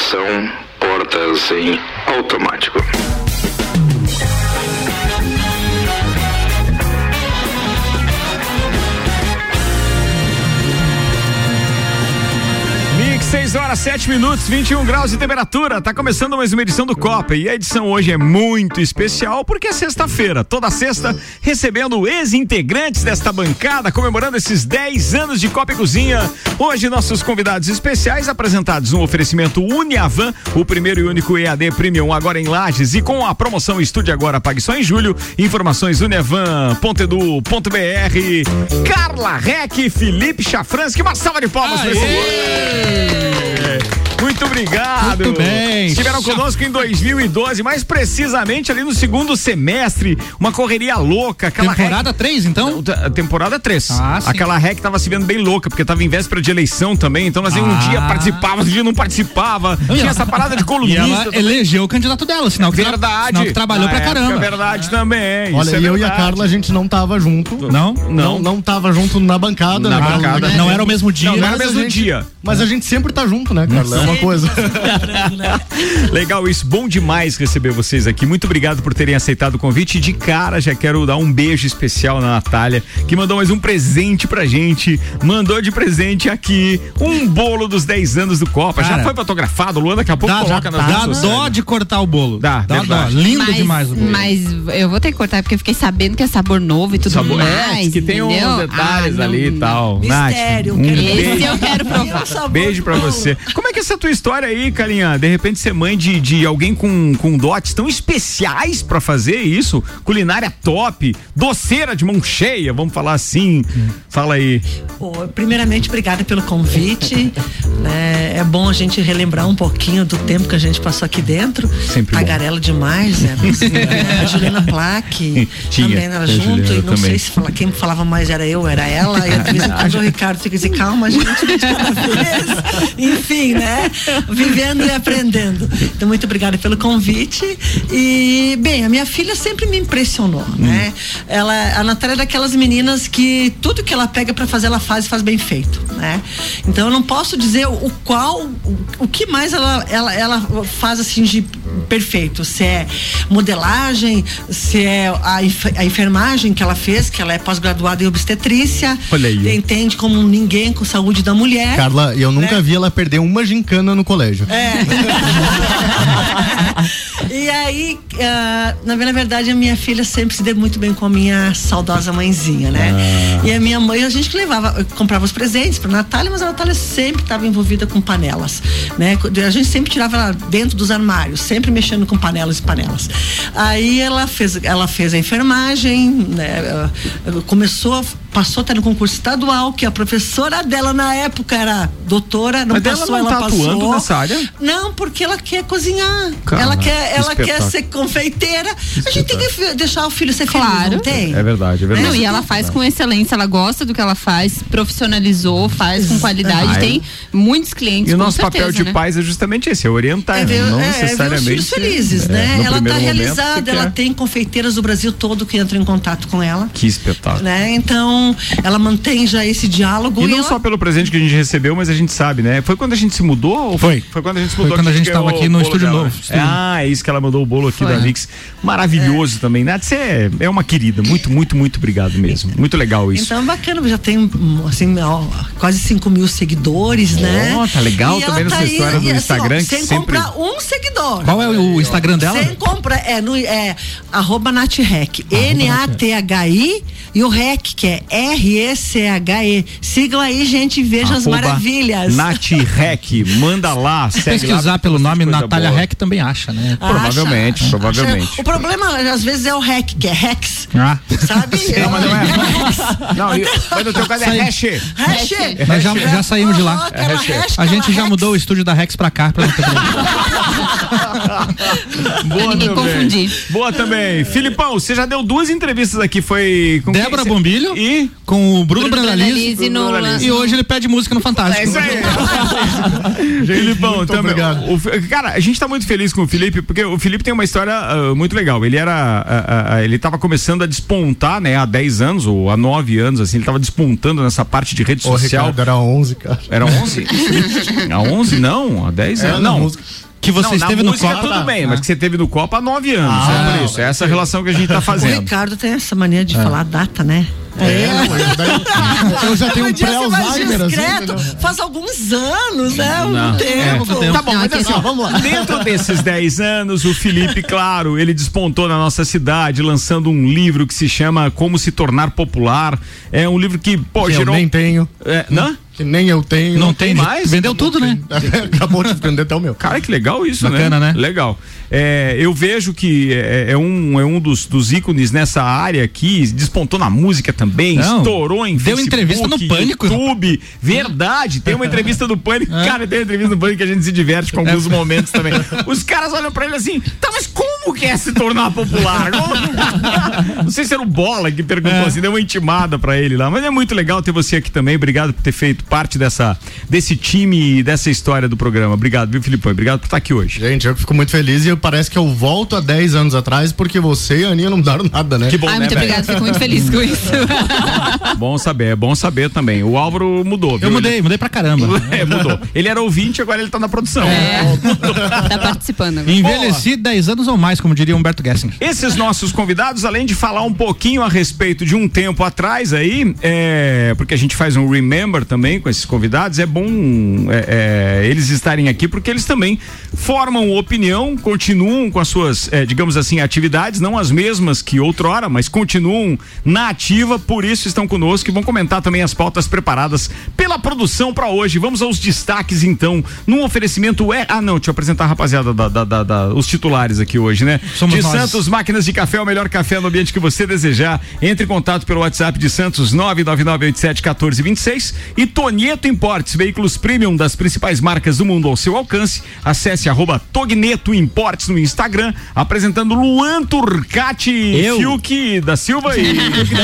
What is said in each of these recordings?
Estação portas em automático. 6 horas, 7 minutos, 21 graus de temperatura. Tá começando mais uma edição do Copa. E a edição hoje é muito especial porque é sexta-feira. Toda sexta, recebendo ex-integrantes desta bancada, comemorando esses 10 anos de Copa e Cozinha. Hoje, nossos convidados especiais apresentados um oferecimento Uniavan, o primeiro e único EAD Premium agora em Lages. E com a promoção Estude Agora, pague só em julho. Informações uniavan.edu.br. Carla Rec, Felipe Chafransky. Uma salva de palmas pra esse muito obrigado. Muito bem. Estiveram conosco em 2012, mais precisamente ali no segundo semestre. Uma correria louca. Aquela temporada 3, então? Temporada 3. Ah, sim. Aquela REC tava se vendo bem louca, porque tava em véspera de eleição também. Então nós ah. um dia participava, outro dia não participava. Tinha essa parada de colunista. E ela elegeu o candidato dela, sinal que, verdade. Sinal que trabalhou pra caramba. É verdade também. Olha, é eu e a Carla, a gente não tava junto. Não? Não, não, não tava junto na bancada. Na né? bancada. Não, era o mesmo dia. Não, não era o mesmo gente- dia. Mas a gente sempre tá junto, né, Carla? É uma coisa. Legal isso, bom demais receber vocês aqui. Muito obrigado por terem aceitado o convite. E de cara, já quero dar um beijo especial na Natália, que mandou mais um presente pra gente. Mandou de presente aqui um bolo dos 10 anos do Copa. já Cara, foi fotografado, Luan daqui a pouco Dá, coloca nas dá redes dó sociais. de cortar o bolo. Dá, dá dó. Lindo mas, demais o bolo. Mas eu vou ter que cortar porque eu fiquei sabendo que é sabor novo e tudo Sabor, é, mais. diz que tem uns entendeu? detalhes Ah, ali e tal. Mistério, Nath, um quero beijo. Esse eu quero provar. Beijo pra você. Como é que é essa tua história aí, Carinha? De repente ser mãe de, de alguém com, com dotes tão especiais pra fazer isso? Culinária top, doceira de mão cheia, vamos falar assim. Fala aí. Pô, primeiramente, obrigada pelo convite. né? É bom a gente relembrar um pouquinho do tempo que a gente passou aqui dentro. Sempre bom. Tagarela demais, né? A Juliana Plaque Tinha, também era a junto. Juliana E não também. sei se fala, quem falava mais era eu, era ela. E em quando o Ricardo fica assim, calma, gente, de cada vez. Enfim, né? Vivendo e aprendendo. Então, muito obrigada pelo convite. E, bem, a minha filha sempre me impressionou, né? Ela, a Natália é daquelas meninas que tudo que ela pega pra fazer, ela faz e faz bem feito, né? Então, eu não posso dizer o qual, o, o que mais ela, ela, ela faz assim de perfeito. Se é modelagem, se é a, a enfermagem que ela fez, que ela é pós-graduada em obstetrícia. Olha aí. Entende como ninguém com saúde da mulher. Carla, eu nunca Né? vi ela perder uma gincana no colégio. É. e aí, ah, na verdade, a minha filha sempre se deu muito bem com a minha saudosa mãezinha, né? E a minha mãe, a gente que levava, comprava os presentes pra Natália, mas a Natália sempre estava envolvida com panelas, né? A gente sempre tirava ela dentro dos armários, sempre mexendo com panelas e panelas. Aí ela fez, ela fez a enfermagem, né? Ah, Começou, passou até no concurso estadual, que a professora dela na época era doutora, não Mas ela passou, não ela tá passou. atuando nessa área? Não, porque ela quer cozinhar. Cara, ela quer, ela que quer ser confeiteira. A gente tem que deixar o filho ser feliz, Claro. não tem? É verdade, é verdade. Não, e ela faz com excelência, ela gosta do que ela faz, profissionalizou, faz com qualidade, Ah, é. tem muitos clientes. E o com nosso papel certeza, de né? pais é justamente esse, é orientar, É ver, não é, é ver necessariamente. os filhos felizes, é, né? Ela tá momento, realizada, ela quer. tem confeiteiras do Brasil todo que entram em contato com ela. Que espetáculo. Né? Então, ela mantém já esse diálogo. E não ela- só pelo presente que a gente recebeu, mas a gente sabe, né? Foi quando a gente se mudou? Ou Foi. Foi quando a gente se Foi mudou. quando que a gente ganhou tava aqui no estúdio dela. novo, estúdio Ah, é isso que ela mandou o bolo aqui Foi. da Mix. Maravilhoso também. Nath, você é, é uma querida. Muito, muito, muito obrigado mesmo. Muito legal isso. Então, bacana, já tem assim, ó, quase 5 mil seguidores, né? Ó, tá legal, E tô ela vendo essa aí, história do e, assim, ó, Instagram que Sem sempre- comprar um seguidor. Qual é o Instagram dela? Sem compra, é, no, é arroba NathRec, N-A-T-H-I e o REC, que é R-E-C-H-E. Sigam aí, gente, e vejam as maravilhas. Nath Rec, manda lá, Se segue lá. pesquisar pelo bastante nome Natália boa. Rec também acha, né? Acha, provavelmente, acha. provavelmente. O problema, às vezes, é o REC, que é Rex. Ah. Sabe? Não, mas não é. Não, e- mas no teu caso é hash. Hash. Nós já, já saímos de lá. É hash. hash, A gente já Rex. mudou o estúdio da Rex pra cá. Pra não ter problema. Boa ninguém também. confundir. Boa também. Filipão, você já deu duas entrevistas aqui, foi com quem Débora você- Bombilho e com o Bruno, Bruno Brandalize. Brandalize. E hoje ele pede música no Fantástico. É isso aí. Filipão, muito também. obrigado. O cara, a gente tá muito feliz com o Felipe, porque o Felipe tem uma história ah, muito legal. Ele era. ah, ah, ele tava começando a despontar, né, há 10 anos ou há 9 anos, assim, ele tava despontando nessa parte de rede Ô, social. Ricardo, era 11, cara. Era 11? há 11? Não, há 10 É, anos. na Não. música. Que você não, esteve na no Copa. tudo bem, Ah. mas que você teve no Copa há 9 anos. Ah, é por isso. É essa relação que a gente tá O fazendo. Ricardo tem essa mania de falar data, né? É, mas daí eu já tenho um Podia ser mais pré-Alzheimer, assim. Faz alguns anos, né? Um Não. tempo. Tá bom, mas assim, ó, vamos lá. Dentro desses 10 anos, o Felipe, claro, ele despontou na nossa cidade, lançando um livro que se chama Como se tornar popular. É um livro que, pô, Que eu gerou. nem tenho. É, não? Que nem eu tenho. Não tem mais? Vendeu tudo, né? Acabou de vender até o meu. Cara, que legal isso, Bacana, né? Legal. É, eu vejo que é, é um, é um dos, dos ícones nessa área aqui, despontou na música também, Não. estourou em Deu Facebook, entrevista no Pânico. YouTube. Verdade, tem uma entrevista do Pânico. Cara, tem uma entrevista no Pânico que a gente se diverte com alguns momentos também. Os caras olham pra ele assim, tá, mas como que é se tornar popular? Não sei se era o Bola que perguntou assim, deu uma intimada pra ele lá, mas é muito legal ter você aqui também. Obrigado por ter feito parte dessa, desse time e dessa história do programa. Obrigado, viu, Filipão? Obrigado por estar aqui hoje. Gente, eu fico muito feliz e parece que eu volto a 10 anos atrás porque você e a Aninha não mudaram nada, né? Que bom, Ai, né, muito velho? obrigada, fico muito feliz com isso. Bom saber, é bom saber também. O Álvaro mudou, viu? Eu mudei, mudei pra caramba. Ele- É, mudou. Ele era ouvinte, agora ele tá na produção. É, tá participando agora. Envelheci 10 anos ou mais, como diria Humberto Gessing. Esses nossos convidados, além de falar um pouquinho a respeito de um tempo atrás aí, é, porque a gente faz um remember também com esses convidados, é bom é, é, eles estarem aqui porque eles também formam opinião, continuam com as suas, é, digamos assim, atividades, não as mesmas que outrora, mas continuam na ativa, por isso estão conosco e vão comentar também as pautas preparadas pela produção para hoje. Vamos aos destaques então, num oferecimento é, ah não, deixa eu apresentar a rapaziada da, da- da- da- os titulares aqui hoje, né? Somos de nós. Santos Máquinas de Café, o melhor café no ambiente que você desejar. Entre em contato pelo WhatsApp de Santos 999871426 e Tonieto Importes, veículos premium das principais marcas do mundo ao seu alcance. Acesse arroba Togneto Importes no Instagram, apresentando Luan Turcati Eu? Fiuk da Silva e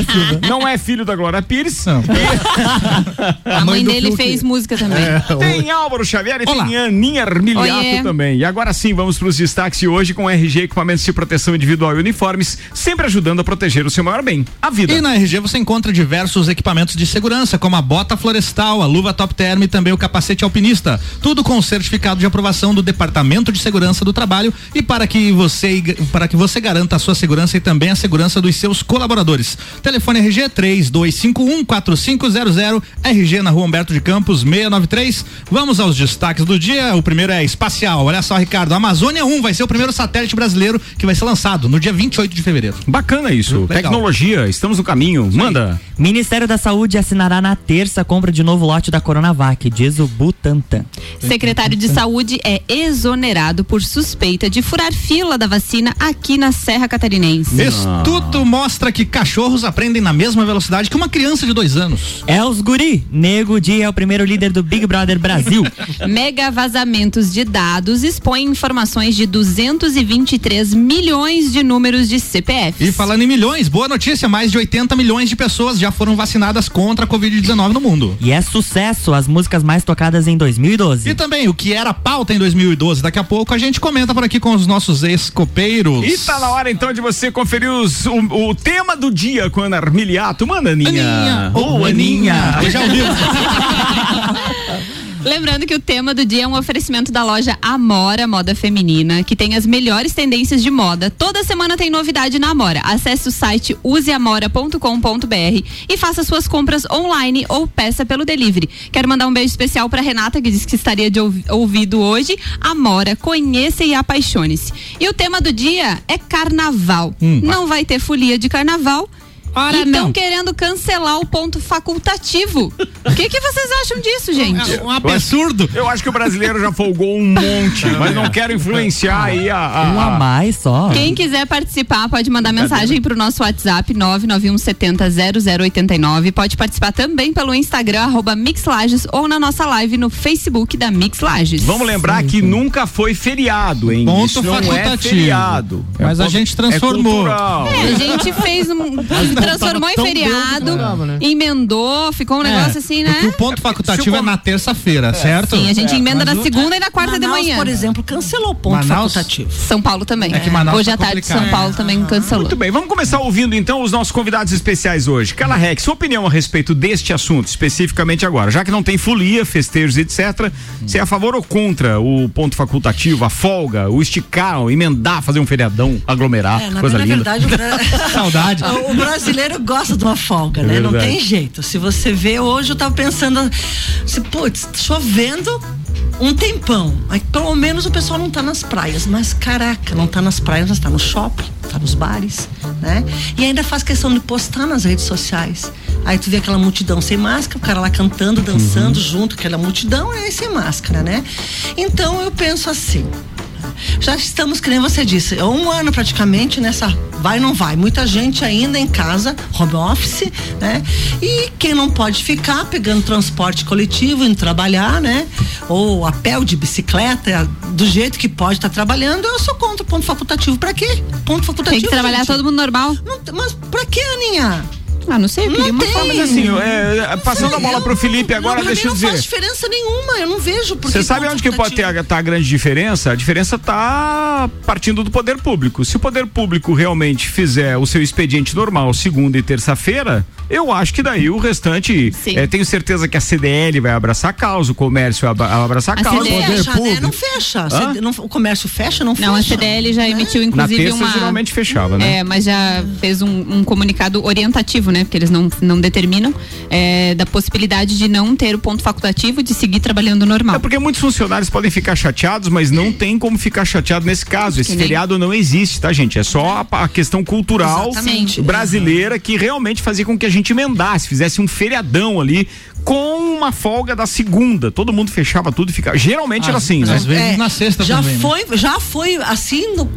não é filho da Glória Pires. Não. A mãe dele Fiuk. fez música também. Tem Álvaro Xavier e Olá. tem Aninha Armiliato Oiê. também. E agora sim, vamos para os destaques de hoje com RG Equipamentos de Proteção Individual e Uniformes, sempre ajudando a proteger o seu maior bem, a vida. E na RG você encontra diversos equipamentos de segurança, como a bota florestal, a luva top term e também o capacete alpinista. Tudo com certificado de aprovação do Departamento de Segurança do Trabalho e para que você para que você garanta a sua segurança e também a segurança dos seus colaboradores. Telefone RG 32514500, RG na Rua Humberto de Campos 693. Vamos aos destaques do dia. O primeiro é espacial. Olha só, Ricardo, a Amazônia 1 vai ser o primeiro satélite brasileiro que vai ser lançado no dia 28 de fevereiro. Bacana isso. Legal. Tecnologia, estamos no caminho. Manda. Ministério da Saúde assinará na terça a compra de novo lote da Coronavac, diz o Butantan. Secretário de Saúde é exonerado por suspeita de furar fila da vacina aqui na Serra Catarinense. Estudo mostra que cachorros aprendem na mesma velocidade que uma criança de dois anos. É os guri. Nego Di é o primeiro líder do Big Brother Brasil. Mega vazamentos de dados expõem informações de 223 milhões de números de CPF. E falando em milhões, boa notícia, mais de 80 milhões de pessoas já foram vacinadas contra a Covid-19 no mundo. e é sucesso as músicas mais tocadas em 2012. E também o que era pauta em 2012, daqui a pouco a gente comenta por aqui com os nossos ex-copeiros. E tá na hora então de você conferir os- o, o tema do dia com a Ana Armiliato. Manda, Aninha. Aninha, Ô, ô, Aninha. Aninha. Já ouviu? Lembrando que o tema do dia é um oferecimento da loja Amora Moda Feminina, que tem as melhores tendências de moda. Toda semana tem novidade na Amora. Acesse o site useamora.com.br e faça suas compras online ou peça pelo delivery. Quero mandar um beijo especial para Renata, que disse que estaria de ouvi- ouvido hoje. Amora, conheça e apaixone-se. E o tema do dia é carnaval. Não vai ter folia de carnaval. Ora, e estão não. querendo cancelar o ponto facultativo. O que, que vocês acham disso, gente? É um absurdo. Eu acho que o brasileiro já folgou um monte, mas não quero influenciar aí a. a- Um a mais só. Quem quiser participar pode mandar mensagem pro nosso WhatsApp 991700089. Pode participar também pelo Instagram arroba Mixlages ou na nossa live no Facebook da Mixlages. Vamos lembrar que nunca foi feriado, hein? Ponto Isso não é facultativo. feriado. Mas É a gente transformou. É. É, a gente fez um. Transformou em feriado, dava, né? emendou, ficou um negócio assim, né? Porque o ponto facultativo é, na terça-feira, certo? Sim, a gente emenda mas na segunda e na quarta de Manaus, manhã. por exemplo, cancelou o ponto Manaus? facultativo. São Paulo também. É que Manaus Hoje tá à tarde complicado. São Paulo também cancelou. Muito bem, vamos começar ouvindo então os nossos convidados especiais hoje. Carla Rex, sua opinião a respeito deste assunto, especificamente agora, já que não tem folia, festejos, etc. Você é a favor ou contra o ponto facultativo, a folga, o esticar, o emendar, fazer um feriadão, aglomerar, É, na, coisa na linda. verdade, Saudade. o brasileiro gosta de uma folga, né? Não verdade. tem jeito. Se você vê, hoje eu tava pensando, se, putz, chovendo um tempão. Aí, pelo menos o pessoal não tá nas praias. Mas caraca, não tá nas praias, mas tá no shopping, tá nos bares, né? E ainda faz questão de postar nas redes sociais. Aí tu vê aquela multidão sem máscara, o cara lá cantando, dançando junto, aquela multidão é sem máscara, né? Então eu penso assim, já estamos, que nem você disse, é um ano praticamente nessa vai não vai. Muita gente ainda em casa, home office, né? E quem não pode ficar pegando transporte coletivo, indo trabalhar, né? Ou a pé ou de bicicleta, do jeito que pode estar trabalhando, eu sou contra o ponto facultativo. Pra quê? Ponto facultativo. Tem que trabalhar gente. todo mundo normal. Não mas pra quê, Aninha? Ah, não sei, eu queria Não uma tem. forma Mas assim, é, passando a bola pro Felipe agora, não, deixa eu mim Não dizer. faz diferença nenhuma, eu não vejo. porque Você sabe onde que pode ter a, tá a grande diferença? A diferença tá partindo do poder público. Se o poder público realmente fizer o seu expediente normal segunda e terça-feira, eu acho que daí o restante. Eh, tenho certeza que a CDL vai abraçar a causa, o comércio vai abra- abraçar a A causa. CDL o poder Fecha, né? público. Não fecha. Não- o comércio fecha, não, Não, a fecha. CDL já né? emitiu, Na inclusive, terça uma. geralmente fechava, né? É, mas já fez um, um comunicado orientativo, né? Porque eles não, não determinam é, da possibilidade de não ter o ponto facultativo de seguir trabalhando normal. É porque muitos funcionários podem ficar chateados, mas não tem como ficar chateado nesse caso. Esse Que nem- feriado não existe, tá, gente? É só a, a questão cultural Exatamente. brasileira que realmente fazia com que a gente emendasse, fizesse um feriadão ali com uma folga da segunda. Todo mundo fechava tudo e ficava. Geralmente era assim, né? às vezes na sexta já também, né? foi, já foi assim no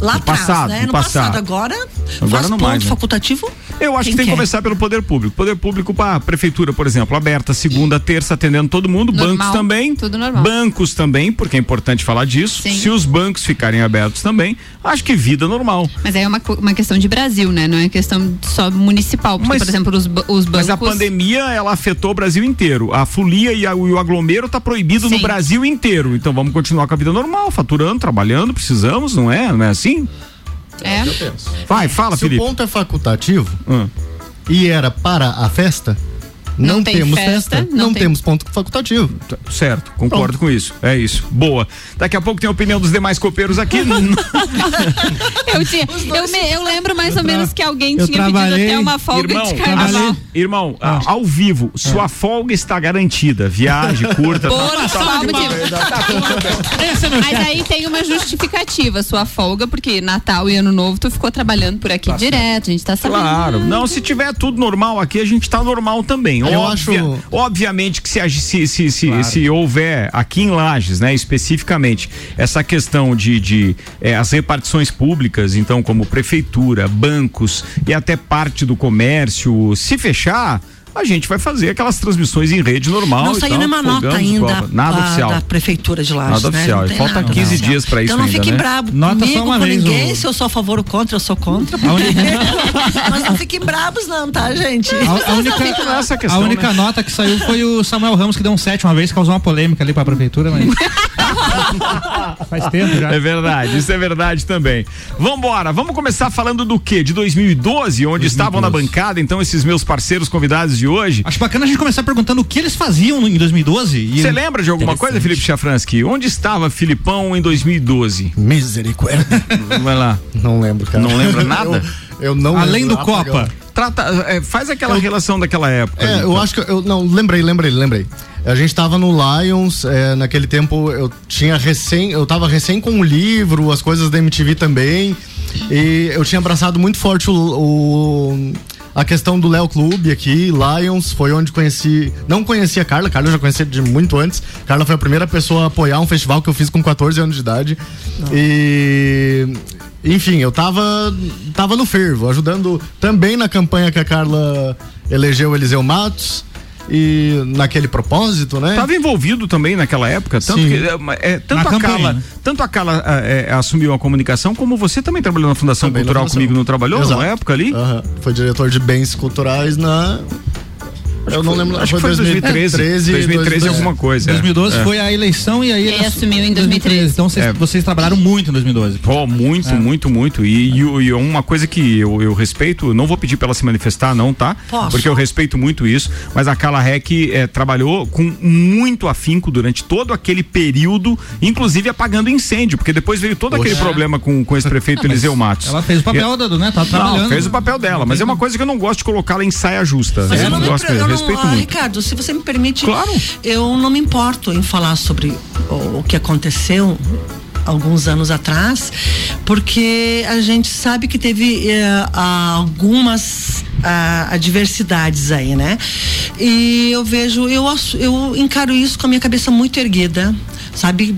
lá No atrás, passado, né? no No passado. passado. Agora, Agora faz não ponto mais, né? facultativo. Eu acho quem que tem que quer. começar pelo poder público. Poder público para prefeitura, por exemplo, aberta segunda, terça, atendendo todo mundo. Normal, bancos também. tudo normal. Bancos também, porque é importante falar disso. Sim. Se os bancos ficarem abertos também, acho que vida normal. Mas aí é uma, uma questão de Brasil, né? Não é questão só municipal. Porque, Mas- por exemplo, os, os bancos. Mas a pandemia, ela afetou o Brasil inteiro. A folia e, a- e o aglomero tá proibido no Sim. Brasil inteiro. Então vamos continuar com a vida normal, faturando, trabalhando, precisamos, não é? Não é assim? É. Vai, fala, Se o Felipe. ponto é facultativo Hum. e era para a festa, não, Não tem temos festa, festa, não não, tem- temos ponto facultativo. Tá, Certo, concordo com isso. É isso. Boa. Daqui a pouco tem a opinião dos demais copeiros aqui. Eu, tinha, eu, me- eu lembro mais ou menos que alguém eu tinha pedido trabalhei- até uma folga Irmão, de carnaval. Irmão, Ah. ao vivo, sua folga está garantida. Viagem curta. Por tá- de- Esse é Mas aí tem uma justificativa, sua folga, porque Natal e Ano Novo tu ficou trabalhando por aqui direto, a gente tá sabendo. Claro. Não, se tiver tudo normal aqui, a gente tá normal também. Eu Óbvia- acho- Obviamente que se, se, se, se, se houver aqui em Lages, né, especificamente, essa questão de, de eh, as repartições públicas, então, como prefeitura, bancos e até parte do comércio, se fechar. A gente vai fazer aquelas transmissões em rede normal. Não saiu nenhuma nota ainda. Nada da, oficial. da prefeitura de Lages, Nada né? oficial. Falta nada 15 oficial. dias pra isso Então não ainda, fique né? brabo Nota comigo, só uma com vez, ninguém, o- se eu sou a favor ou contra, eu sou contra. A única- Mas não fiquem bravos não, tá, gente? A, a única, nessa a questão, única né? nota que saiu foi o Samuel Ramos, que deu um 7 uma vez, causou uma polêmica ali pra prefeitura, mas. Faz tempo já. É verdade, isso é verdade também. Vambora, vamos começar falando do quê? De 2012, onde estavam na bancada, então, esses meus parceiros convidados de hoje. Acho bacana a gente começar perguntando o que eles faziam em 2012. e- Você lembra de alguma coisa, Felipe Chafransky? Onde estava Filipão em 2012? Misericórdia. Vai lá. não lembro, cara. Não lembra nada? Eu, eu não Além lembro. do Copa. Trata, é, faz aquela relação daquela época. É, ali, eu então. acho que eu não lembrei, lembrei, lembrei. A gente tava no Lions, é, naquele tempo eu tinha recém, eu tava recém com o livro, as coisas da MTV também. E eu tinha abraçado muito forte o, o- a questão do Léo Clube aqui, Lions, foi onde conheci. Não conhecia a Carla, Carla eu já conhecia de muito antes. Carla foi a primeira pessoa a apoiar um festival que eu fiz com 14 anos de idade. E. Enfim, eu tava, tava no fervo, ajudando também na campanha que a Carla elegeu Eliseu Matos. E naquele propósito, né? Estava envolvido também naquela época, tanto Sim. que é, é, tanto Na a né? tanto a Carla é, é, assumiu a comunicação, como você também trabalhou na Fundação Também na Cultural fundação. comigo, não trabalhou Exato. na época ali? Aham. Foi diretor de bens culturais na. Eu não lembro. Acho que foi 2013, 2013 alguma coisa. é. 2012 É. foi a eleição e aí E aí assumiu em 2013. Então vocês, É. vocês trabalharam muito em 2012. Pô, muito, muito, muito. E, e, e uma coisa que eu, eu respeito, não vou pedir pra ela se manifestar, não, tá? Posso? Porque eu respeito muito isso. Mas a Carla Reck eh, trabalhou com muito afinco durante todo aquele período, inclusive apagando incêndio, porque depois veio todo aquele problema com, com esse prefeito Eliseu Matos. Ela fez o papel, da, né? Tá trabalhando. Não, fez o papel dela, mas é uma coisa que eu não gosto de colocá-la em saia justa. Mas eu eu não, não, gosto mesmo, eu não- respeito ah, muito. Ricardo, se você me permite, Claro. eu não me importo em falar sobre o, o que aconteceu alguns anos atrás, porque a gente sabe que teve eh, algumas ah, adversidades aí, né? E eu vejo, eu, eu encaro isso com a minha cabeça muito erguida, sabe?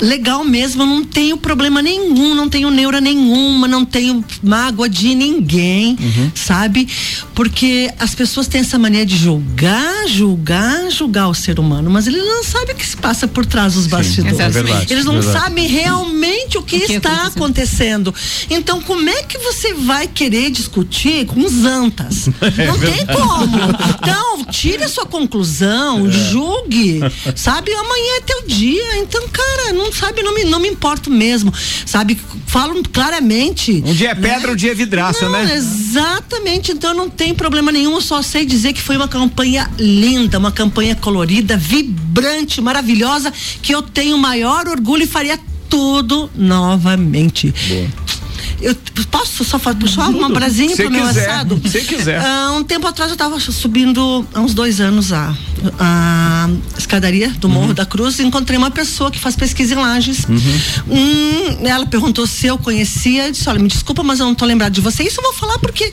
Legal mesmo, eu não tenho problema nenhum, não tenho neura nenhuma, não tenho mágoa de ninguém, sabe? Porque as pessoas têm essa mania de julgar, julgar, julgar o ser humano, mas eles não sabem o que se passa por trás dos bastidores. é verdade, eles não verdade. sabem realmente o que, O que está acontecendo. Então, como é que você vai querer discutir com os antas? não tem como. Então, tire a sua conclusão, julgue, sabe? Amanhã é teu dia. Então, cara, não sabe, não me, não me importo mesmo, sabe? Falam claramente. Um dia é pedra, um dia é vidraça, Não, né? Exatamente, então não tem problema nenhum, eu só sei dizer que foi uma campanha linda, uma campanha colorida, vibrante, maravilhosa, que eu tenho maior orgulho e faria tudo novamente. Eu posso só puxar uma brasinha Se pro meu quiser, assado? se quiser. Ah, um tempo atrás eu estava subindo, há uns dois anos, a, a escadaria do Uhum. Morro da Cruz e encontrei uma pessoa que faz pesquisa em Lages. Uhum. Hum, ela perguntou se eu conhecia. Eu disse: Olha, me desculpa, mas eu não tô lembrado de você. Isso eu vou falar porque.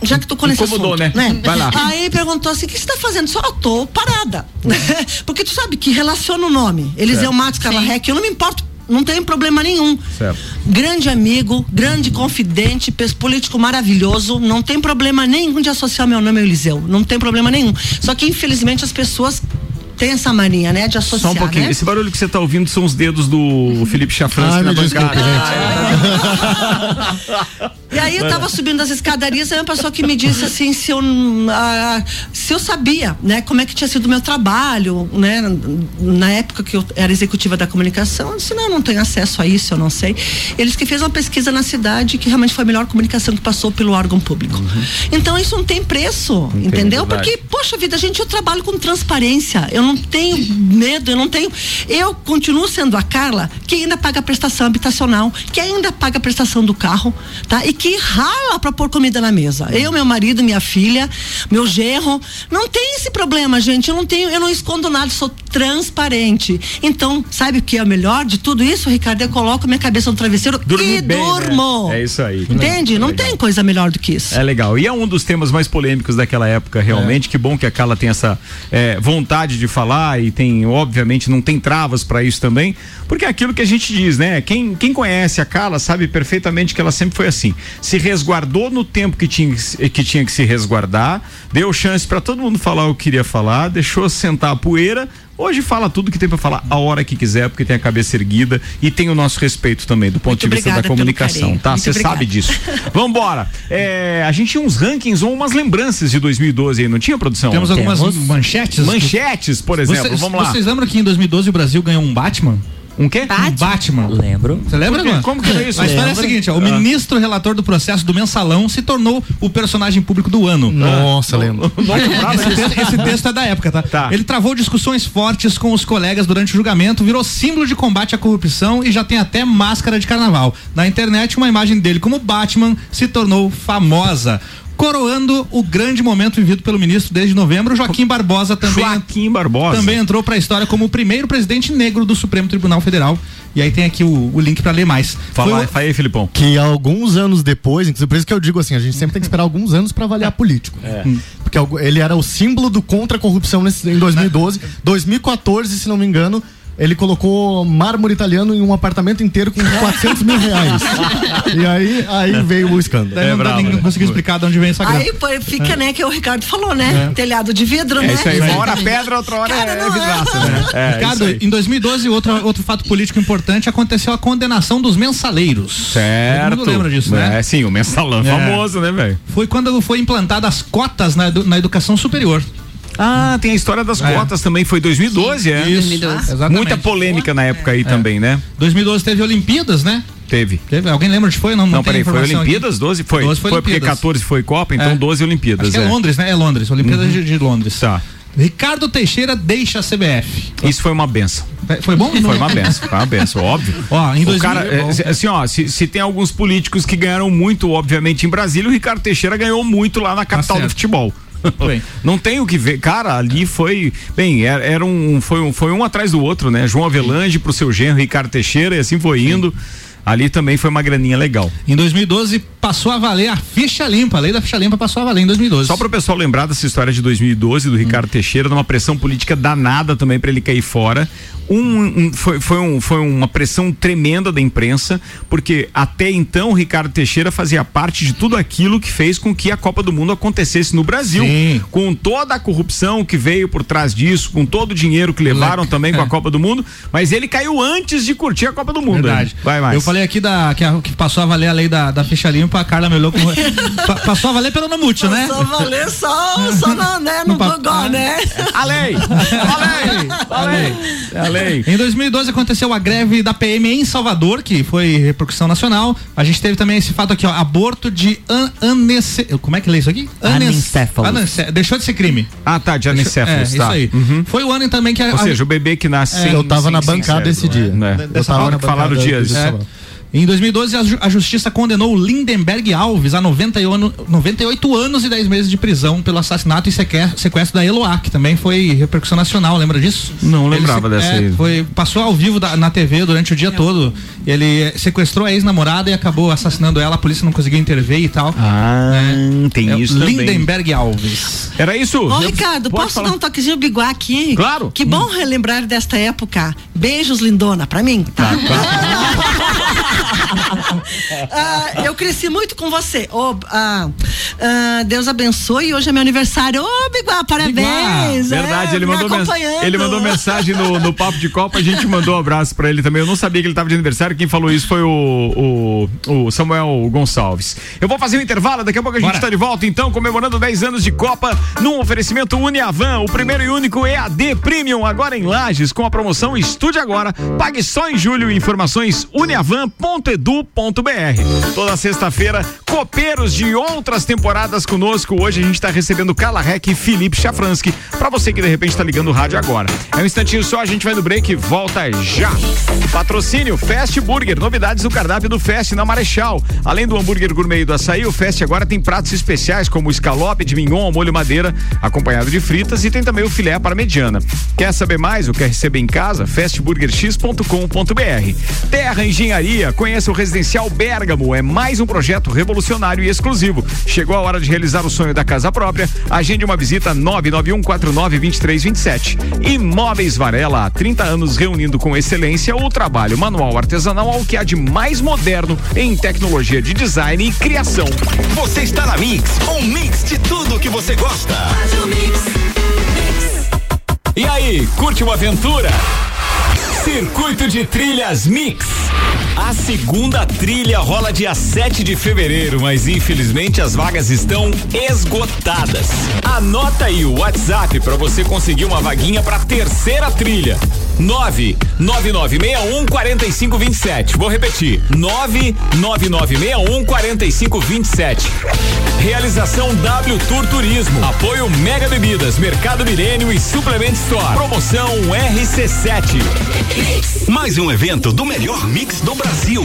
Já que tocou nesse Incomodou, assunto, né? Vai lá. Aí perguntou assim: o que você tá fazendo? Só eu tô parada. porque tu sabe que relaciona o nome. Eliseu Matos, Carla Reck, eu não me importo. Não tem problema nenhum. Certo. Grande amigo, grande confidente, político maravilhoso. Não tem problema nenhum de associar meu nome ao Eliseu. Não tem problema nenhum. Só que, infelizmente, as pessoas têm essa mania, né? De associar. Só um pouquinho. Né? Esse barulho que você tá ouvindo são os dedos do Felipe Chafrans Ai, na me desculpe, bancada. E aí eu tava subindo as escadarias, aí uma pessoa que me disse assim, se eu, ah, se eu sabia, né, como é que tinha sido o meu trabalho, né, na época que eu era executiva da comunicação, eu disse, não, eu não tenho acesso a isso, eu não sei. Eles que fez uma pesquisa na cidade que realmente foi a melhor comunicação que passou pelo órgão público. Então isso não tem preço, entendeu? verdade. Porque, poxa vida, gente, eu trabalho com transparência, eu não tenho medo, eu não tenho, eu continuo sendo a Carla que ainda paga a prestação habitacional, que ainda paga a prestação do carro, tá? E que rala pra pôr comida na mesa. Eu, meu marido, minha filha, meu genro, não tem esse problema, gente. Eu não tenho, eu não escondo nada, sou transparente. Então, sabe o que é o melhor de tudo isso, Ricardo? Eu coloco minha cabeça no travesseiro Dormir e bem, né? durmo. É isso aí. Entende? Não Legal. tem coisa melhor do que isso. É legal. E é um dos temas mais polêmicos daquela época, realmente. Que bom que a Carla tem essa é, vontade de falar e tem, obviamente, não tem travas para isso também. Porque é aquilo que a gente diz, né? Quem, quem conhece a Carla sabe perfeitamente que ela sempre foi assim. Se resguardou no tempo que tinha, que se- que tinha que se resguardar, deu chance para todo mundo falar o que queria falar, deixou sentar a poeira. Hoje fala tudo que tem para falar a hora que quiser, porque tem a cabeça erguida e tem o nosso respeito também do ponto Muito de vista da comunicação, tá? Você sabe disso. Vambora. É, a gente tinha uns rankings ou umas lembranças de 2012 aí, não tinha produção? Temos algumas Temos. manchetes. manchetes, por exemplo. Vocês, Vamos lá. vocês lembram que em 2012 o Brasil ganhou um Batman? Um quê? Um Batman. Lembro. Você lembra? Luan? Como que é isso? A história é a seguinte, ó, o Ah. ministro relator do processo do mensalão se tornou o personagem público do ano. Nossa, lembro. esse, texto, esse texto é da época, tá? Tá. Ele travou discussões fortes com os colegas durante o julgamento, virou símbolo de combate à corrupção e já tem até máscara de carnaval. Na internet, uma imagem dele como Batman se tornou famosa. Coroando o grande momento vivido pelo ministro desde novembro, Joaquim Barbosa também Joaquim Barbosa. também entrou para a história como o primeiro presidente negro do Supremo Tribunal Federal E aí tem aqui o, o link para ler mais. Fala, Foi o- fala aí, Filipão. que alguns anos depois, inclusive por isso que eu digo assim, a gente sempre tem que esperar alguns anos pra avaliar político. Porque algu- ele era o símbolo do contra a corrupção nesse- em 2012. 2014, se não me engano, ele colocou mármore italiano em um apartamento inteiro com 400 mil reais. e aí, aí veio o escândalo. Daí não, dá- bravo, ninguém né? conseguiu explicar de onde vem essa grana. Aí pô, fica, né, que o Ricardo falou, né? Telhado de vidro, né? É isso aí, uma hora pedra, outra hora Cara, é não é. vidraça, né? É, Ricardo, em 2012, outro, outro fato político importante aconteceu a condenação dos mensaleiros. Certo. Todo mundo lembra disso, né? É, sim, o mensalão É. famoso, né, velho? Foi quando foi implantadas as cotas na, na educação superior. Ah, tem a história das É. cotas também, foi 2012, é? Isso, 2012. exatamente. Muita polêmica na época aí também, né? 2012 teve Olimpíadas, né? Teve. Teve, alguém lembra onde foi? Não, não, Não, tem peraí, foi informação aqui. Olimpíadas? 12? Foi. 12 foi porque Olimpíadas. 14 foi Copa, então É. 12 Olimpíadas. Acho que é, Londres, né? É Londres, Olimpíadas de, de Londres. Tá. Ricardo Teixeira deixa a CBF. Isso foi uma benção. Foi bom? Foi uma benção, foi uma benção, óbvio. Ó, em o 2000 cara, é, se- assim, ó, se, se tem alguns políticos que ganharam muito, obviamente, em Brasília, o Ricardo Teixeira ganhou muito lá na capital do certo. futebol. bem. Não tem o que ver, cara, ali foi, bem, era, era um, foi um, foi um atrás do outro, né? João Avelange pro seu genro Ricardo Teixeira e assim foi indo. Ali também foi uma graninha legal. Em 2012 passou a valer a ficha limpa, a lei da ficha limpa passou a valer em 2012. Só para o pessoal lembrar dessa história de 2012 do Ricardo Teixeira, numa pressão política danada também para ele cair fora. Um, um- foi, foi, um, foi uma pressão tremenda da imprensa, porque até então o Ricardo Teixeira fazia parte de tudo aquilo que fez com que a Copa do Mundo acontecesse no Brasil. Sim. Com toda a corrupção que veio por trás disso, com todo o dinheiro que levaram também com a É. Copa do Mundo, mas ele caiu antes de curtir a Copa do Mundo. Verdade. Vai mais. Eu falei aqui da, que, a- que passou a valer a lei da, da ficha limpa, a Carla me olhou como. pa- passou a valer pelo Namúcio, né? Só valer só, só no, né, no No Gogó, né? A lei! A lei! A lei! A lei! Em 2012 aconteceu a greve da PM em Salvador, que foi repercussão nacional. A gente teve também esse fato aqui, ó, aborto de an anece... Como é que lê isso aqui? Anencéfalos. Anence- Deixou de ser crime. Ah, tá, de é, anicéfalos, isso tá. aí. Uhum. Foi o ano também que a, Ou seja, o bebê que nasce É, eu tava sem- na bancada cérebro, esse dia. né? Eu tava hora na que falaram bancada dias. desse É. Em 2012, a, ju- a justiça condenou o Lindenberg Alves a 90 e ano- 98 anos e 10 meses de prisão pelo assassinato e seque- sequestro da Eloá, que também foi repercussão nacional, lembra disso? Não Ele lembrava se- dessa é, aí. Foi, passou ao vivo da- na TV durante o dia todo. Ele sequestrou a ex-namorada e acabou assassinando ela, a polícia não conseguiu intervir e tal. Ah, tem É isso também. Lindenberg Alves. Era isso? Ô, Ricardo, posso falar. dar um toquezinho biguá aqui? Claro. Que bom relembrar desta época. Beijos, lindona, pra mim, tá? Ah, eu cresci muito com você. Ô, ah, ah, Deus abençoe. Hoje é meu aniversário. Ô, Biguá, parabéns. Verdade, É, ele me mandou, ele mandou mensagem no, no Papo de Copa, a gente mandou um abraço pra ele também. Eu não sabia que ele tava de aniversário, quem falou isso foi o, o, o Samuel Gonçalves. Eu vou fazer um intervalo, daqui a pouco a gente Bora. tá de volta, então, comemorando 10 anos de Copa, num oferecimento Uniavan, o primeiro e único EAD Premium, agora em Lages, com a promoção Estude Agora. Pague só em julho, informações uniavan.edu.br. Toda sexta-feira, copeiros de outras temporadas conosco. Hoje a gente tá recebendo Carla e Felipe Chafransky. Pra você que de repente tá ligando o rádio agora. É um instantinho só, a gente vai no break e volta já. Patrocínio Fast Burger, novidades do cardápio do Fast na Marechal. Além do hambúrguer gourmet e do açaí, o Fast agora tem pratos especiais como escalope de mignon ao molho madeira, acompanhado de fritas e tem também o filé para mediana. Quer saber mais ou quer receber em casa? fastburgerx.com.br. Terra Engenharia, conheça o Residencial Bergamo, é mais um projeto revolucionário e exclusivo. Chegou a hora de realizar o sonho da casa própria. Agende uma visita 991492327. Imóveis Varela, há 30 anos reunindo com excelência o trabalho manual artesanal ao que há de mais moderno em tecnologia de design e criação. Você está na Mix, um mix de tudo que você gosta. E aí, curte uma aventura? Circuito de Trilhas Mix. A segunda trilha rola dia 7 de fevereiro, mas infelizmente as vagas estão esgotadas. Anota aí o WhatsApp para você conseguir uma vaguinha para terceira trilha. 99961 4527. Vou repetir. 99961 4527. Realização W Tour Turismo. Apoio Mega Bebidas, Mercado Milênio e Suplement Store. Promoção RC7. Mais um evento do melhor mix do Brasil.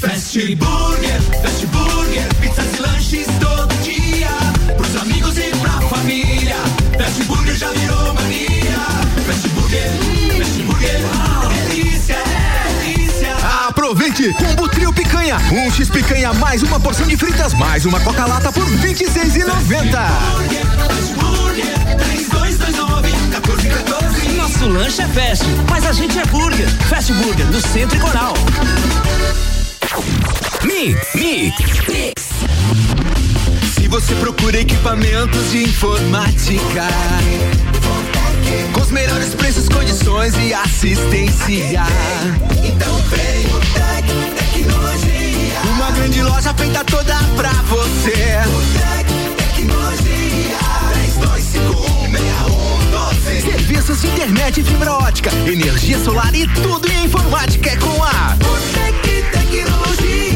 Fast Burger, Fast Burger, pizzas e lanches todo dia. Pros amigos e pra família. Fast Burger já virou mania. Fast Burger, Fast Burger, delícia, delícia. Aproveite! Combo Trio Picanha. Um X Picanha mais uma porção de fritas mais uma Coca-Lata por R$ 26,90. Fast Burger, 3229, 1414. Nosso lanche é fast, mas a gente é burger. Fast Burger, no Centro e Coral. Mix, Mix, Mix. Se você procura equipamentos de informática, com os melhores preços, condições e assistência, então vem o Tec Tecnologia. Uma grande loja feita toda pra você. Tec Tecnologia. 32516112. Serviços de internet fibra ótica, energia solar e tudo em informática é com a Tecnologia.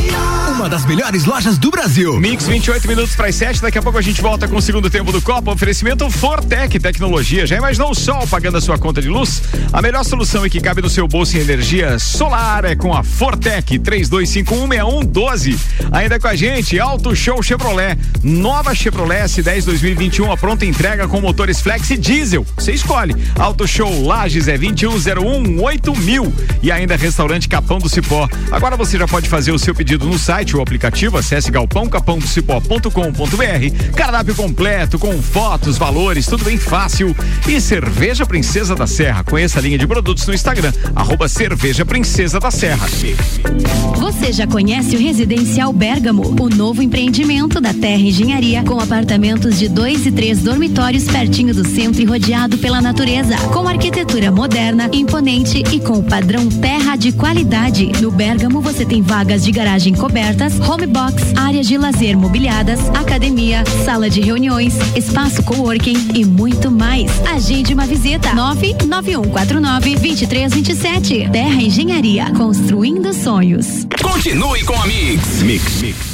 Uma das melhores lojas do Brasil. Mix 28 minutos para as 7. Daqui a pouco a gente volta com o segundo tempo do Copa. Oferecimento Fortec Tecnologia. Já imaginou o sol pagando a sua conta de luz? A melhor solução e que cabe no seu bolso em energia solar é com a Fortec 32516112. Ainda com a gente, Auto Show Chevrolet. Nova Chevrolet S10 2021, a pronta entrega com motores flex e diesel. Você escolhe. Auto Show Lages é 2101 8000. E ainda restaurante Capão do Cipó. Agora você já pode fazer o seu pedido no site ou aplicativo. Acesse galpãocapãodocipó.com.br. Cardápio completo com fotos, valores, tudo bem fácil. E Cerveja Princesa da Serra. Conheça a linha de produtos no Instagram, arroba Cerveja Princesa da Serra. Você já conhece o Residencial Bergamo, o novo empreendimento da Terra Engenharia, com apartamentos de dois e três dormitórios pertinho do centro e rodeado pela natureza, com arquitetura moderna, imponente e com padrão terra de qualidade. No Bergamo você tem vagas de garagem cobertas, home box, áreas de lazer mobiliadas, academia, sala de reuniões, espaço coworking e muito mais. Agende uma visita 99149 2327. Terra Engenharia, construindo sonhos. Continue com a Mix. Mix, mix.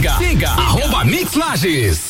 Siga, siga, arroba Mix Lages.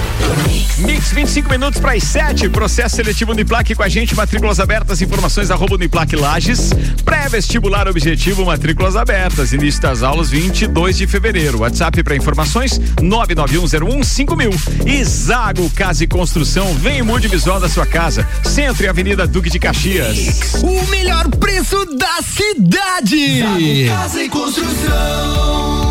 Mix 25 minutos para as 7. Processo seletivo Uniplaque com a gente. Matrículas abertas. Informações arroba Uniplaque Lages. Pré-vestibular objetivo. Matrículas abertas. Início das aulas 22 de fevereiro. WhatsApp para informações 991015000. E Zago Casa e Construção. Vem e mude visual da sua casa. Centro e Avenida Duque de Caxias. O melhor preço da cidade. Zago Casa e Construção.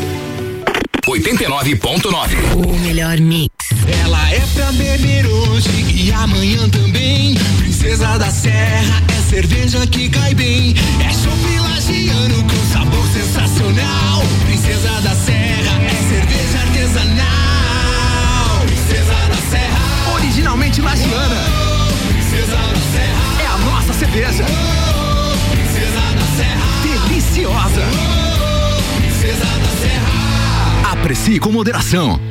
89.9. O melhor mix. Ela é pra beber hoje e amanhã também. Princesa da Serra é cerveja que cai bem. É chopp lagiano Em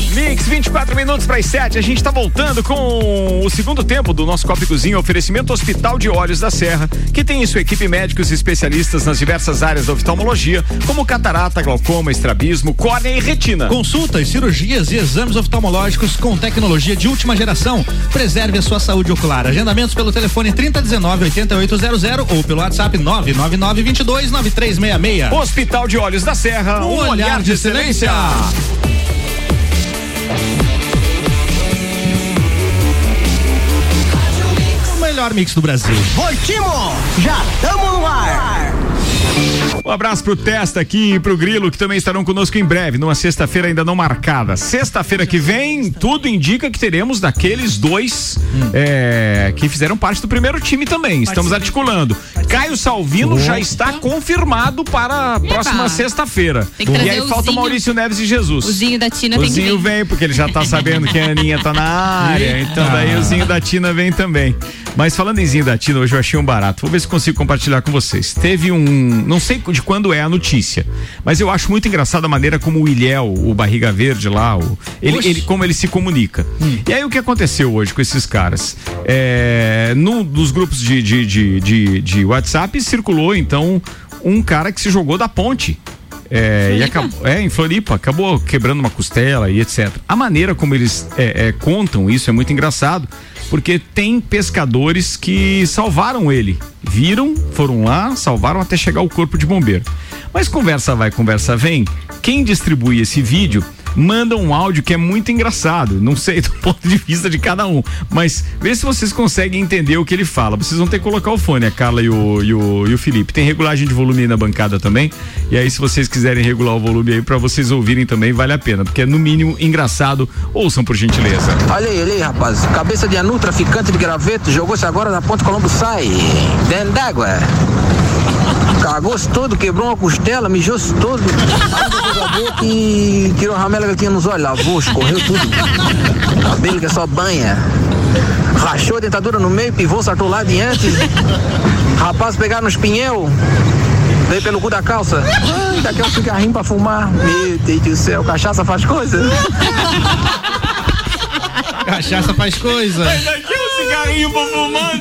Mix, 24 minutos para as 7. A gente está voltando com o segundo tempo do nosso Copa e Cozinha, oferecimento Hospital de Olhos da Serra, que tem em sua equipe médicos e especialistas nas diversas áreas da oftalmologia, como catarata, glaucoma, estrabismo, córnea e retina. Consultas, cirurgias e exames oftalmológicos com tecnologia de última geração. Preserve a sua saúde ocular. Agendamentos pelo telefone 3019 8800 ou pelo WhatsApp 999 22 9366. Hospital de Olhos da Serra, um, olhar, de excelência. O melhor mix do Brasil. Voltimo, já tamo no ar. Um abraço pro Testa aqui e pro Grilo, que também estarão conosco em breve, numa sexta-feira ainda não marcada. Sexta-feira que vem, tudo indica que teremos daqueles dois é, que fizeram parte do primeiro time também. Estamos articulando. Caio Salvino já está confirmado para a próxima sexta-feira. E aí o falta Zinho. Maurício Neves e Jesus. O Zinho da Tina O Zinho vem, porque ele já tá sabendo que a Aninha tá na área. Então daí o Zinho da Tina vem também. Mas falando em Zinho da Tina, hoje eu achei um barato. Vou ver se consigo compartilhar com vocês. Teve um. Não sei de quando é a notícia, mas eu acho muito engraçada a maneira como o Ilhéu, o Barriga Verde lá, o, ele, ele- como ele se comunica. E aí o que aconteceu hoje com esses caras? É, no, nos grupos de, de, de, de, de WhatsApp circulou então um cara que se jogou da ponte. É, e acabou, é, em Floripa, acabou quebrando uma costela e etc. A maneira como eles é, é, contam isso é muito engraçado, porque tem pescadores que salvaram ele. Viram, foram lá, salvaram até chegar o corpo de bombeiro. Mas conversa vai, conversa vem. Quem distribui esse vídeo manda um áudio que é muito engraçado. Não sei do ponto de vista de cada um, mas vê se vocês conseguem entender o que ele fala. Vocês vão ter que colocar o fone, a Carla e o, e o, e o Felipe. Tem regulagem de volume aí na bancada também. E aí, se vocês quiserem regular o volume aí para vocês ouvirem também, vale a pena, porque é no mínimo engraçado. Ouçam por gentileza. Olha aí, olha aí, rapaz. Cabeça de anu, traficante de graveto, jogou-se agora na Ponte Colombo sai. Dentro d'água. Cagou-se todo, quebrou uma costela, mijou-se todo. Boca e tirou a ramela que tinha nos olhos, lavou, escorreu tudo. Cabelo que é só banha. Rachou a dentadura no meio, pivô, saltou lá adiante. Rapaz pegaram nos pinhel. Veio pelo cu da calça. Ai, daqui a um cigarrinho pra fumar. Meu Deus do céu, cachaça faz coisa. Cachaça faz coisa. daqui um cigarrinho pra fumar.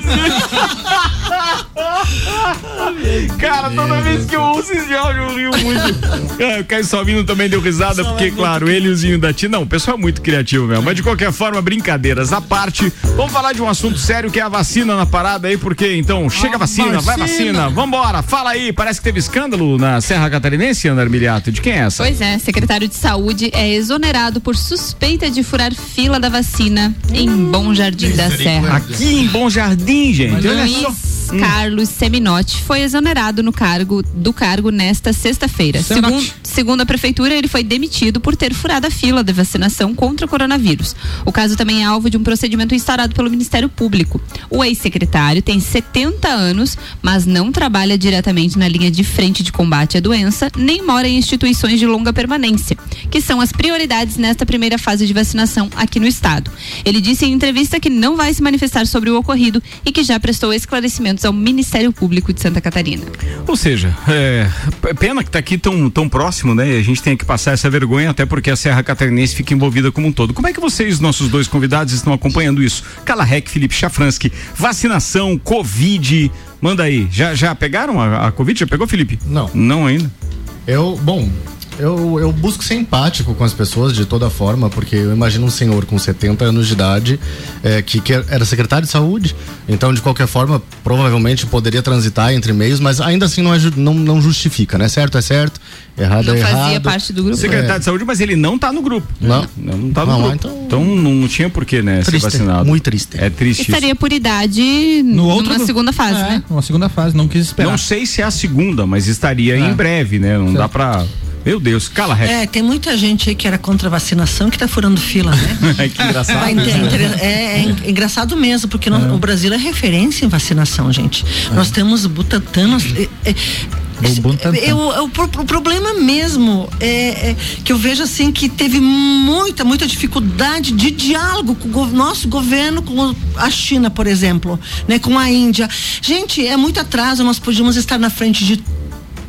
Cara, toda vez que eu ouço esse áudio, eu rio muito. É, o Caio Salvino também deu risada, porque, claro, ele e o Zinho da Tina. Não, o pessoal é muito criativo mesmo. Mas de qualquer forma, brincadeiras à parte. Vamos falar de um assunto sério que é a vacina na parada aí, porque então chega a vacina, vai vacina. Vambora, fala aí. Parece que teve escândalo na Serra Catarinense, Ana Armiliato. De quem é essa? Pois é, secretário de saúde é exonerado por suspeita de furar fila da vacina em Bom Jardim da Serra. Aqui em Bom Jardim, gente. Olha Luiz só. Carlos Seminotti foi exonerado no cargo do cargo nesta sexta-feira. Segundo, Segundo a prefeitura, ele foi demitido por ter furado a fila de vacinação contra o coronavírus. O caso também é alvo de um procedimento instaurado pelo Ministério Público. O ex-secretário tem 70 anos, mas não trabalha diretamente na linha de frente de combate à doença, nem mora em instituições de longa permanência, que são as prioridades nesta primeira fase de vacinação aqui no estado. Ele disse em entrevista que não vai se manifestar sobre o ocorrido e que já prestou esclarecimentos ao Ministério Público de Santa Catarina. Ou seja, é, pena que tá aqui tão, tão próximo, né? E a gente tem que passar essa vergonha, até porque a Serra Catarinense fica envolvida como um todo. Como é que vocês, nossos dois convidados, estão acompanhando isso? Calarrec, Felipe Chafransky, vacinação, Covid. Manda aí. Já, já pegaram a, a Covid? Já pegou, Felipe? Não. Não ainda? Eu, bom, eu, eu busco ser empático com as pessoas de toda forma, porque eu imagino um senhor com 70 anos de idade é, que, que era secretário de saúde, então de qualquer forma provavelmente poderia transitar entre meios, mas ainda assim não, é não, não justifica, né? Certo é certo, errado Não é errado. fazia parte do grupo. Secretário É. de Saúde, mas ele não tá no grupo. Não. Não, não tá no Não, grupo. então- Então, não tinha porquê, né? Triste, ser vacinado. muito triste. É triste. Estaria por idade No outro numa do- segunda fase, É, né? Uma segunda fase, não quis esperar. Não sei se é a segunda, mas estaria em breve, né? Não dá pra. Meu Deus, cala rec. É, tem muita gente aí que era contra a vacinação que tá furando fila, né? que engraçado. Né? é, é en- engraçado mesmo, porque nós- o Brasil é referência em vacinação, gente. Nós temos Butantan, nós, é- é- eu, eu- o, pro- o problema mesmo é, é que eu vejo assim que teve muita, muita dificuldade de diálogo com o gov- nosso governo com a China, por exemplo, né, com a Índia. Gente, é muito atraso, nós podíamos estar na frente de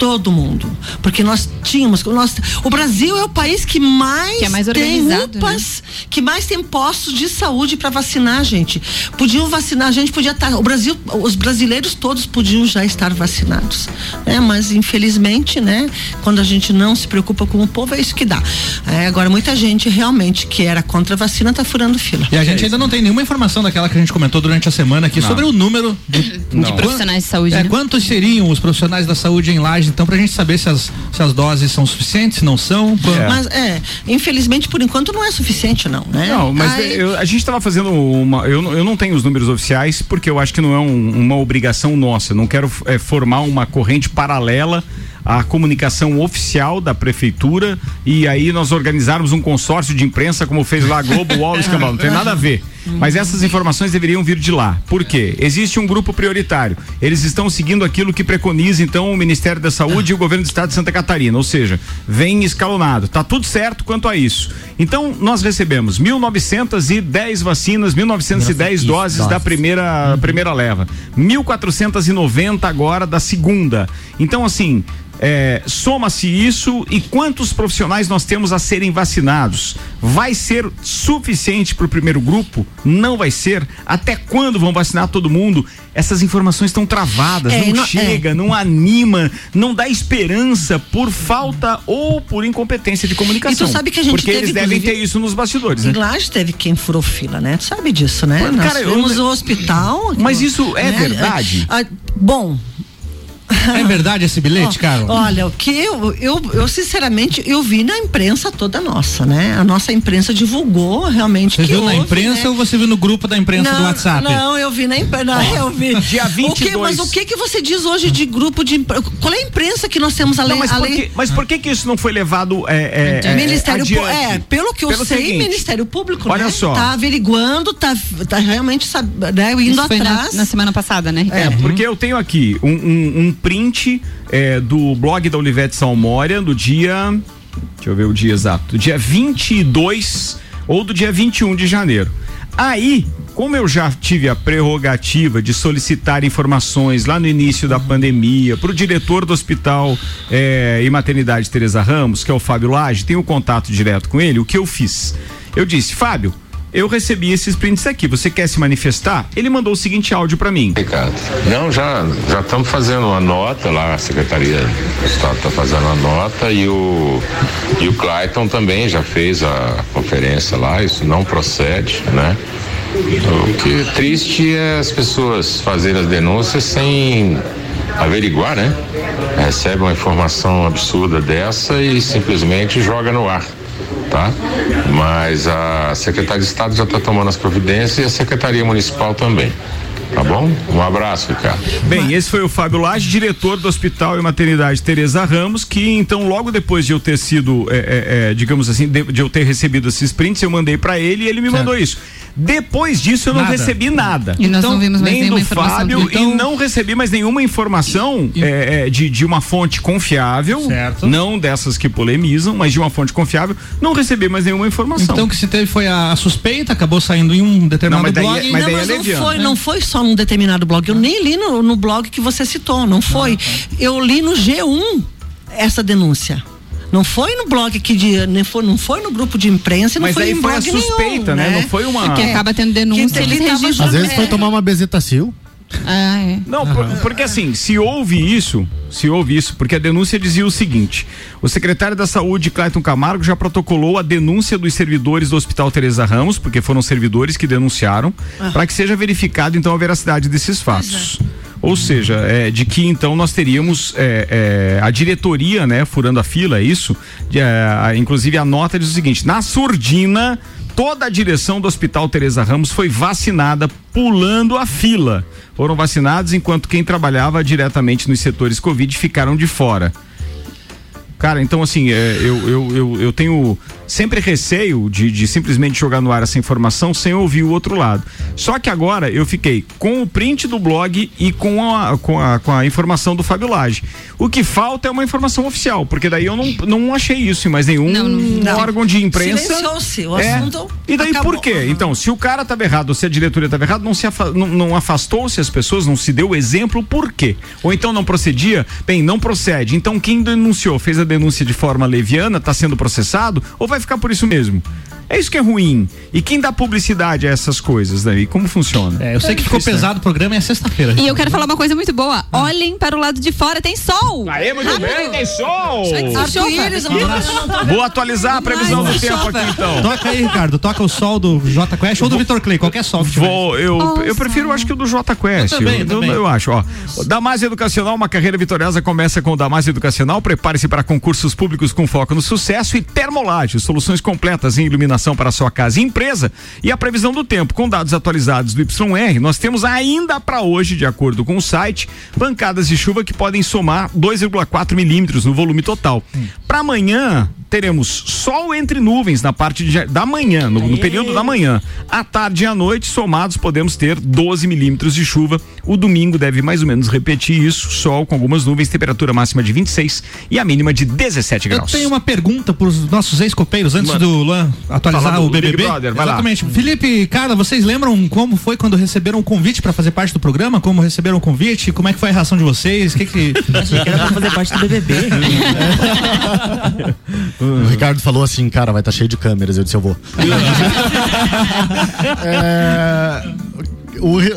todo mundo, porque nós tínhamos, nós, o Brasil é o país que mais, Que é mais tem né? UPAs, que mais tem postos de saúde para vacinar, gente. Podiam vacinar, a gente podia estar, o Brasil, os brasileiros todos podiam já estar vacinados, né? Mas infelizmente, né? Quando a gente não se preocupa com o povo, é isso que dá. É, agora muita gente realmente que era contra a vacina tá furando fila. E a gente ainda não tem nenhuma informação daquela que a gente comentou durante a semana aqui Não. sobre o número de, De profissionais de saúde, É, né? quantos seriam os profissionais da saúde em Lages, então, pra gente saber se as, se as doses são suficientes, se não são. Quan- Mas é, infelizmente por enquanto não é suficiente não, né? Não, mas Aí- eu- a gente estava fazendo uma. Eu, não- eu não tenho os números oficiais porque eu acho que não é um- uma obrigação nossa. Eu não quero é, formar uma corrente paralela à comunicação oficial da prefeitura e aí nós organizarmos um consórcio de imprensa como fez lá a Globo, UOL, Escambau. Não tem nada a ver. Mas essas informações deveriam vir de lá. Por quê? Existe um grupo prioritário. Eles estão seguindo aquilo que preconiza então o Ministério da Saúde e o governo do estado de Santa Catarina, ou seja, vem escalonado. Tá tudo certo quanto a isso. Então, nós recebemos 1910 vacinas, 1910 doses da primeira primeira leva, 1490 agora da segunda. Então, assim, é, soma-se isso e quantos profissionais nós temos a serem vacinados? Vai ser suficiente para o primeiro grupo? Não vai ser? Até quando vão vacinar todo mundo? Essas informações estão travadas, É, não, não- chega, não anima, não dá esperança por falta ou por incompetência de comunicação. E tu sabe que a gente Porque teve, eles devem ter isso nos bastidores, né? Em Lages teve quem furou fila, né? Tu sabe disso, né? Mas, Nós cara, eu tivemos não- o hospital. Mas isso é né? verdade? Ah, bom. É verdade esse bilhete, Carol? Olha, o que eu, eu, eu sinceramente, eu vi na imprensa toda nossa, né? A nossa imprensa divulgou realmente Você que viu na houve, imprensa né? ou você viu no grupo da imprensa não, do WhatsApp? Não, eu vi na imprensa. Eu vi. Dia O que, 22. mas o que que você diz hoje de grupo de Qual é a imprensa que nós temos além Não, mas, por que, mas por que que isso não foi levado é, é, é, Ministério adiante? é, pelo que eu Pelo sei, seguinte, Ministério Público, olha né? só. Tá averiguando, tá, tá realmente sabe, né, indo Isso foi na, atrás. na semana passada, né? É, porque eu tenho aqui um, um- um print é, do blog da Olivete Salmória do dia. Deixa eu ver o dia exato. Do dia 22 ou do dia 21 de janeiro. Aí, como eu já tive a prerrogativa de solicitar informações lá no início da pandemia para o diretor do hospital eh, e maternidade Teresa Ramos, que é o Fábio Lage, tenho contato direto com ele, o que eu fiz? Eu disse, Fábio, eu recebi esses prints aqui, você quer se manifestar? Ele mandou o seguinte áudio para mim. Ricardo. Não, já já estamos fazendo uma nota lá, a Secretaria do Estado está fazendo uma nota e o e o Clayton também já fez a conferência lá, isso não procede, né? O que é triste é as pessoas fazerem as denúncias sem averiguar, né? Recebe uma informação absurda dessa e simplesmente joga no ar tá? Mas a Secretaria de Estado já está tomando as providências e a Secretaria Municipal também. Tá bom? Um abraço, Ricardo. Bem, esse foi o Fábio Lage, diretor do Hospital e Maternidade Teresa Ramos, que então logo depois de eu ter sido, é, é, é, digamos assim, de, de, eu ter recebido esses prints, eu mandei para ele e ele me certo. mandou isso. Depois disso eu não nada. recebi nada. E nós então, não vimos mais nem do Fábio então... e não recebi mais nenhuma informação e... é, de, de uma fonte confiável, certo. não dessas que polemizam, mas de uma fonte confiável, não recebi mais nenhuma informação. Então o que se teve foi a suspeita, acabou saindo em um determinado não, mas blog. Mas, não, mas é não, foi, né? não foi só num determinado blog. Eu nem li no, no blog que você citou, não foi. Eu li no G1 essa denúncia. Não foi no blog que de, não foi, não foi no grupo de imprensa, não Mas foi aí em foi blog a suspeita, nenhum, né? Não foi uma. Porque acaba tendo denúncia, eles registram. Às vezes foi tomar uma bezetacil. Ah, é. Não, por, porque assim, se houve isso, se houve isso, porque a denúncia dizia o seguinte: o secretário da Saúde, Clayton Camargo, já protocolou a denúncia dos servidores do Hospital Teresa Ramos, porque foram servidores que denunciaram, ah. para que seja verificado então a veracidade desses fatos. Ou seja, é, de que então nós teríamos é, é, a diretoria, né, furando a fila, é isso? De, é, inclusive a nota diz o seguinte: na surdina, toda a direção do Hospital Teresa Ramos foi vacinada pulando a fila. Foram vacinados enquanto quem trabalhava diretamente nos setores Covid ficaram de fora. Cara, então assim, é, eu, eu, eu, eu tenho sempre receio de, de simplesmente jogar no ar essa informação sem ouvir o outro lado. Só que agora eu fiquei com o print do blog e com a, com a, com a informação do Fábio Lage. O que falta é uma informação oficial, porque daí eu não, não achei isso em mais nenhum não, não, órgão de imprensa. Silenciou-se, o é. assunto E daí acabou. por quê? Então, se o cara estava errado ou se a diretoria estava errado, não, se afa, não, não afastou-se as pessoas, não se deu o exemplo, por quê? Ou então não procedia? Bem, não procede. Então quem denunciou, fez a denúncia de forma leviana, está sendo processado, ou vai ficar por isso mesmo. É isso que é ruim. E quem dá publicidade a essas coisas daí? Como funciona? É, eu sei que ficou pesado o programa e é sexta-feira. E eu quero falar uma coisa muito boa. Ah. Olhem para o lado de fora, tem sol. Aê, muito Rápido. bem, tem sol. Vou atualizar a previsão do tempo aqui então. Toca aí, Ricardo. Toca o sol do J Quest ou do Vitor Clay, qualquer sol que Vou, eu, eu prefiro, acho que o do J Quest. Eu, também, eu, também. eu acho, ó. Damásio Educacional, uma carreira vitoriosa começa com o Damásio Educacional. Prepare-se para concursos públicos com foco no sucesso e Termolage, soluções completas em iluminação para sua casa empresa. E a previsão do tempo, com dados atualizados do YR, nós temos ainda para hoje, de acordo com o site, pancadas de chuva que podem somar 2,4 milímetros no volume total. Hum. Para amanhã, teremos sol entre nuvens na parte de, da manhã, no, no, período da manhã. À tarde e à noite, somados, podemos ter 12 milímetros de chuva. O domingo deve mais ou menos repetir isso: sol com algumas nuvens, temperatura máxima de 26 e a mínima de 17 graus. Eu tenho uma pergunta para os nossos ex-copeiros antes Mano. do Luan atualizar o BBB. Brother, Exatamente. Lá. Felipe, Carla, vocês lembram como foi quando receberam o convite para fazer parte do programa? Como receberam o convite? Como é que foi a reação de vocês? Que que... Achei que era pra fazer parte do BBB. O Ricardo falou assim, cara, vai estar tá cheio de câmeras. Eu disse, eu vou. é,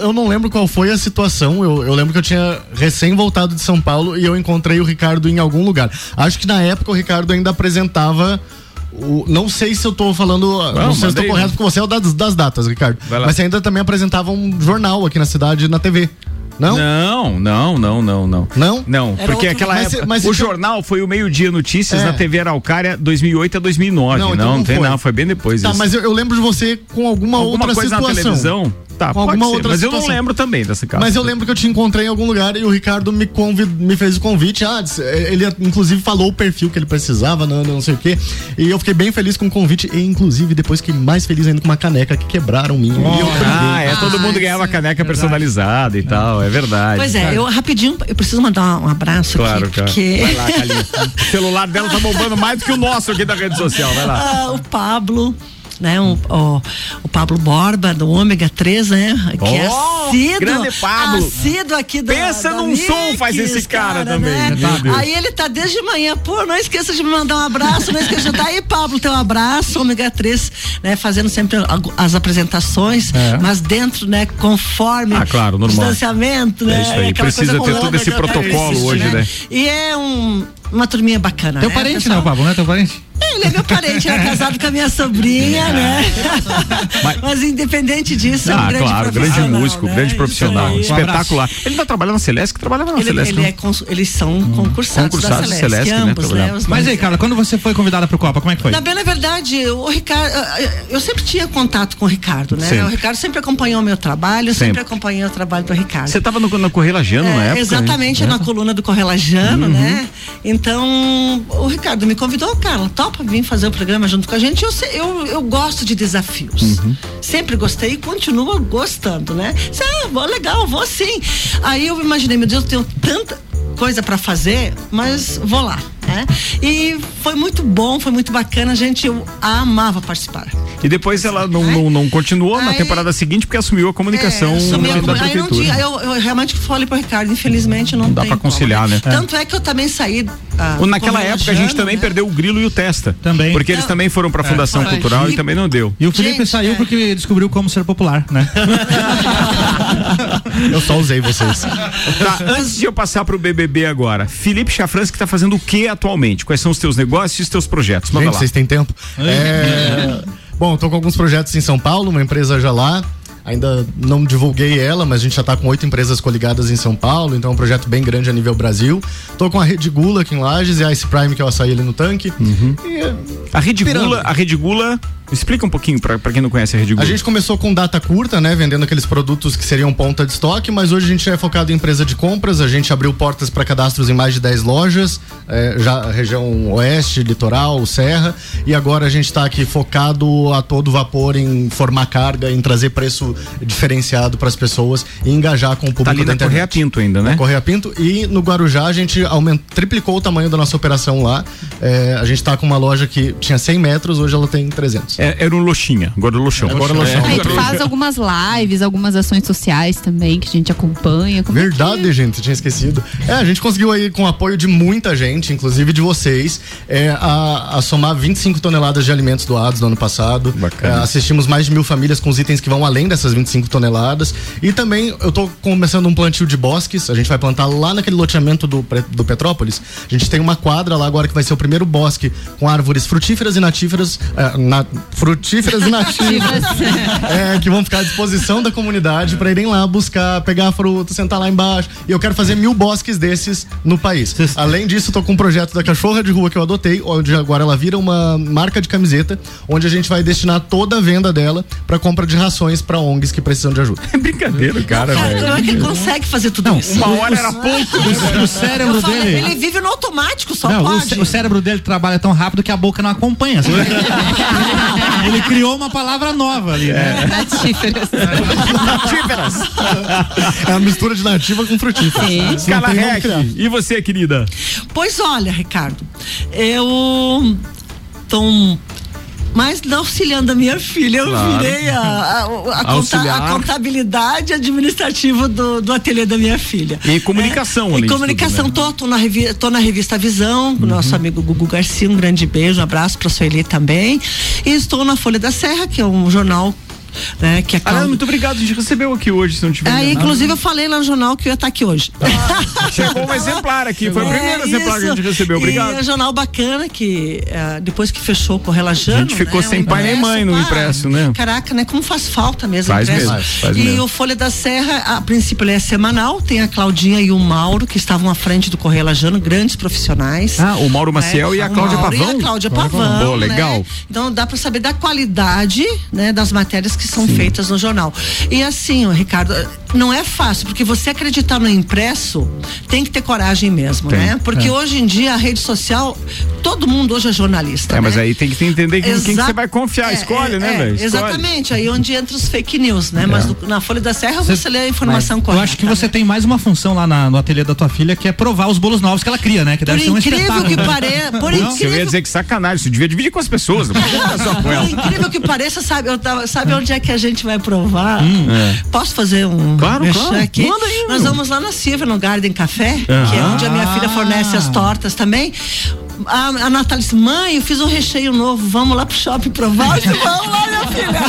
eu não lembro qual foi a situação. Eu, eu, lembro que eu tinha recém voltado de São Paulo e eu encontrei o Ricardo em algum lugar. Acho que na época o Ricardo ainda apresentava. O, não sei se eu tô falando. Não, não sei se eu tô correto, porque você é o das, das datas, Ricardo. Mas você ainda também apresentava um jornal aqui na cidade, na TV. Não? Não, não, não, não, não. Não? Não, Era porque outro... aquela mas, época, mas o então... jornal foi o meio-dia notícias é. na TV Araucária 2008 a 2009. Não, então não, não, tem foi. não, foi bem depois Tá, mas eu, eu, lembro de você com alguma, alguma outra coisa situação. na televisão. Tá, com alguma outra Mas situação. eu não lembro também dessa casa. Mas eu lembro que eu te encontrei em algum lugar e o Ricardo me, convid, me fez o convite. Ah, ele inclusive falou o perfil que ele precisava, não, não sei o quê. E eu fiquei bem feliz com o convite. E inclusive depois fiquei mais feliz ainda com uma caneca que quebraram minha. Oh, ah, é, todo mundo ganhava caneca verdade. personalizada e tal, é verdade. Pois é, eu rapidinho, eu preciso mandar um abraço claro, aqui, cara. porque... Vai lá, o celular dela tá bombando mais do que o nosso aqui da rede social, vai lá. Ah, o Pablo né? O, o, o, Pablo Borba, do Ômega 3, né? Que é oh, é assíduo, grande Pablo. assíduo aqui da Pensa da num Mix, som faz esse cara, cara também. Né? né? Aí ele tá desde manhã, pô, não esqueça de me mandar um abraço, não esqueça de aí, Pablo, teu abraço, Ômega 3, né? Fazendo sempre as apresentações, é. mas dentro, né? Conforme ah, claro, normal. distanciamento, né? É isso aí, precisa ter todo esse protocolo hoje, né? E é um uma turminha bacana. Teu né, parente, né, Pablo, né? Teu parente? É, ele é meu parente, ele é casado com a minha sobrinha, né? Mas- Mas, independente disso, é um Ah, grande claro, grande músico, né? grande profissional, aí. espetacular. Ele vai trabalhar na Celeste, que trabalhava na Ele, Celeste. ele não? é cons- eles são concursados, Concursados da Celeste, Celeste, né, ambos, né? os Mas aí, Carla, quando você foi convidada pro Copa, como é que foi? Na bem, na verdade, o Ricardo, eu sempre tinha contato com o Ricardo, né? Sempre. O Ricardo sempre acompanhou o meu trabalho, eu sempre, Sempre. acompanhei o trabalho do Ricardo. Você estava no, no Correlajano na É, época? exatamente, né? na coluna do Correlajano, Uhum. né? Então, o Ricardo me convidou, Carla, topa vir fazer o programa junto com a gente. Eu, eu, eu gosto de desafios. Uhum. Sempre gostei e continuo gostando, né? Ah, vou, legal, vou sim. Aí eu imaginei, meu Deus, eu tenho tanta coisa pra fazer, mas vou lá. Né? E foi muito bom, foi muito bacana, gente. Eu amava participar. E depois ela não, não, não continuou na Aí- temporada seguinte porque assumiu a comunicação É, sumiu a da, prefeitura. tinha, eu, eu realmente falei pro Ricardo, infelizmente não, Não dá pra como, conciliar, né? Tanto é que eu também saí. ah, Naquela época a gente também né? perdeu o Grilo e o Testa. Também. Porque eles também foram pra Fundação É. Cultural e, E- também não deu. E o Felipe saiu porque descobriu como ser popular, né? Eu só usei vocês. Tá, antes de eu passar pro BBB agora, Felipe Chafrans que tá fazendo o que atualmente? Quais são os teus negócios e os teus projetos? Manda Gente, lá. vocês têm tempo? É, Bom, tô com alguns projetos em São Paulo, uma empresa já lá. Ainda não divulguei ela, mas a gente já tá com oito empresas coligadas em São Paulo, então é um projeto bem grande a nível Brasil. Tô com a Rede Gula aqui em Lages e a Ice Prime, que é o açaí ali no tanque. E, é, A Rede Pirando. Gula, a Rede Gula, explica um pouquinho pra quem não conhece a Rede Gula. A gente começou com data curta, né? Vendendo aqueles produtos que seriam ponta de estoque, mas hoje a gente é focado em empresa de compras. A gente abriu portas para cadastros em mais de 10 lojas, é, já região oeste, litoral, serra. E agora a gente está aqui focado a todo vapor em formar carga, em trazer preço diferenciado para as pessoas e engajar com o público Tá ali da internet. Correia Pinto ainda, né? Na Correia Pinto e no Guarujá a gente aument, triplicou o tamanho da nossa operação lá. É, a gente está com uma loja que tinha 100 metros, hoje ela tem 300. É, era um Loxinha, agora é Loxão. Agora é Loxão. Aí tu faz algumas lives, algumas ações sociais também que a gente acompanha. Como é que- Verdade, gente, tinha esquecido. É, a gente conseguiu aí, com o apoio de muita gente, inclusive de vocês, é, a, a somar 25 toneladas de alimentos doados no ano passado. É, assistimos mais de mil famílias com os itens que vão além dessas 25 toneladas. E também eu tô começando um plantio de bosques. A gente vai plantar lá naquele loteamento do, do Petrópolis. A gente tem uma quadra lá agora que vai ser o primeiro bosque com árvores frutíferas e natíferas. é, na- frutíferas e nativas. é, que vão ficar à disposição da comunidade para irem lá buscar, pegar a fruta, sentar lá embaixo. E eu quero fazer mil bosques desses no país. Além disso, tô com um projeto da cachorra de rua que eu adotei, onde agora ela vira uma marca de camiseta, onde a gente vai destinar toda a venda dela para compra de rações para ONGs que precisam de ajuda. É brincadeira, cara, Cara, como é que ele consegue fazer tudo isso? uma hora era pouco. O, o cérebro falei, dele. Ele vive no automático, só Não, o, pode. cé- o cérebro dele trabalha tão rápido que a boca não acompanha. ele criou uma palavra nova ali, né? Natíferas. Natíferas. É uma mistura de nativa com frutífera. Sim. E você, querida? Pois olha, Ricardo, eu tô mais auxiliando a minha filha. Eu Claro. virei a, a- a conta- a contabilidade administrativa do, do ateliê da minha filha. E comunicação, É, e comunicação, tudo, né? tô, tô, na revi tô na revista Visão, com o nosso amigo Gugu Garcia, um grande beijo, um abraço pra Sueli também. E estou na Folha da Serra, que é um jornal né, que é Ah, muito obrigado, a gente recebeu aqui hoje, se não tiver É, inclusive eu falei lá no jornal que eu ia estar aqui hoje. Chegou um exemplar aqui, foi o primeiro É exemplar que a gente recebeu, E é obrigado. um jornal bacana que eh, depois que fechou com o Relajano. A gente ficou né, sem pai nem mãe no impresso, né? Caraca, né? Como faz falta mesmo. Faz impresso. mesmo, faz e mesmo. o Folha da Serra, a princípio ele é semanal, tem a Claudinha e o Mauro que estavam à frente do Correio Lajano, grandes profissionais. Ah, o Mauro Maciel e a Cláudia Pavão? E a Cláudia Pavão. Boa, né? legal. Então dá para saber da qualidade, né, das matérias que são feitas no jornal. E assim, Ricardo, não é fácil, porque você acreditar no impresso tem que ter coragem mesmo, Tem, né? Porque é. hoje em dia a rede social, todo mundo hoje é jornalista. É, mas né? aí tem que entender quem, quem que Exa- você vai confiar. É, Escolhe, é, né, é, velho? Exatamente, aí onde entra os fake news, né? Mas no- na Folha da Serra você, lê a informação Mas correta. Eu acho que você tem mais uma função lá na- no ateliê da tua filha, que é provar os bolos novos que ela cria, né? Que deve Por ser um incrível espetáculo. que né? pareça, por Não, Eu ia incrível dizer que sacanagem, você devia dividir com as pessoas, não só com ela. Por incrível que pareça, sabe, eu tava, sabe onde é que a gente vai provar? é. Posso fazer um Claro, claro. aqui? Manda aí, Nós vamos lá na Silva, no Garden Café, que é Aham. onde a minha filha fornece as tortas também. A, a Natália disse, mãe, eu fiz um recheio novo, vamos lá pro shopping provar? Eu disse, vamos lá, minha filha.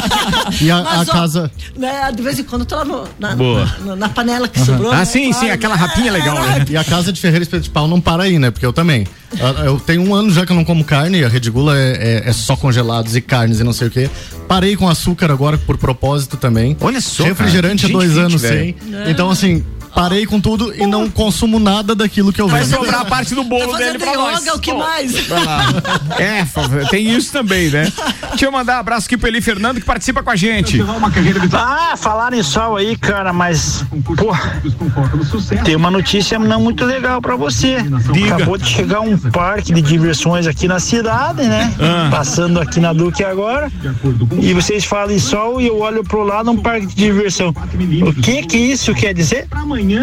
E a, Mas, a ó, casa. né, de vez em quando eu tô lá no- na, Boa. na, na panela que Aham. sobrou. Ah, né, sim, sim, claro, aquela né? rapinha legal, né? E a casa de Ferreira Espeto de Pau não para aí, né? Porque eu também. Eu- Eu tenho um ano já que eu não como carne, a Rede Gula é, é- é só congelados e carnes e não sei o quê. Parei com açúcar agora por propósito também. Olha só. Refrigerante cara. há dois Gente anos sem. Então, assim, parei com tudo e não consumo nada daquilo que eu Vai vendo. sobrar a parte do bolo Tá dele pra nós. yoga, o que Bom, mais? vai lá. É, tem isso também, né? Deixa eu mandar um abraço aqui pro Eli Fernando que participa com a gente. Ah, falaram em sol aí, cara, mas. Pô, tem uma notícia não muito legal pra você. Diga. Acabou de chegar um parque de diversões aqui na cidade, né? Ah. Passando aqui na Duque agora. E vocês falam em sol e eu olho pro lado um parque de diversão. O que que isso quer dizer?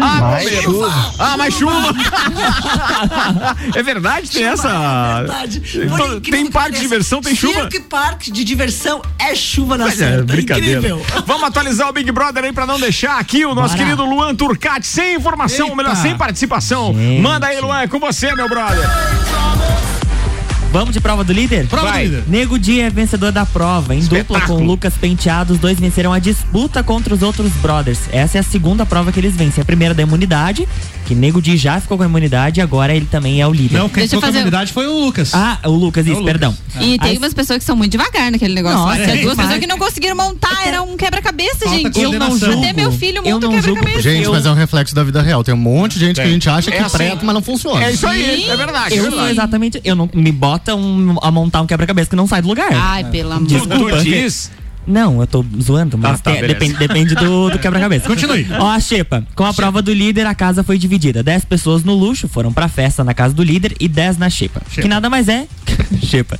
Ah, Mais chuva. Ah, mais chuva. é verdade, tem essa. verdade. Então, Tem parque de diversão, tem chuva. Circo e parque de diversão é chuva na Mas é, brincadeira. Incrível. Vamos atualizar o Big Brother aí pra não deixar aqui o nosso Bora. querido Luan Turcati sem informação, ou melhor, sem participação. Manda aí, Luan, é com você, meu brother. Vamos de prova do líder? Prova do Vai. líder. Nego Dia é vencedor da prova. Em dupla com o Lucas Penteado, os dois venceram a disputa contra os outros brothers. Essa é a segunda prova que eles vencem. A primeira da imunidade, que Nego Dia já ficou com a imunidade, agora ele também é o líder. Não, quem Deixa ficou com a fazer- imunidade foi o Lucas. Ah, o Lucas, isso, É o perdão. E tem Aí- umas pessoas que são muito devagar naquele negócio. Nossa, é duas demais. pessoas que não conseguiram montar, era um quebra-cabeça, Falta gente. coordenação. Até meu filho Eu monta não um julgo. quebra-cabeça. Gente, mas é um reflexo da vida real. Tem um monte de gente que a gente acha que É assim. preta, mas não funciona. É isso aí, é verdade. é Eu sou verdade. exatamente. Eu não me bota um- a montar um quebra-cabeça que não sai do lugar. Ai, pelo amor. Desculpa. Tu diz? Não, eu tô zoando, mas Ah, tá, tem- depende, depende do, do quebra-cabeça. Continue. Ó, a Xepa. Com a prova do líder, a casa foi dividida. 10 pessoas no luxo foram pra festa na casa do líder e 10 na Xepa. Que nada mais é. Xepa.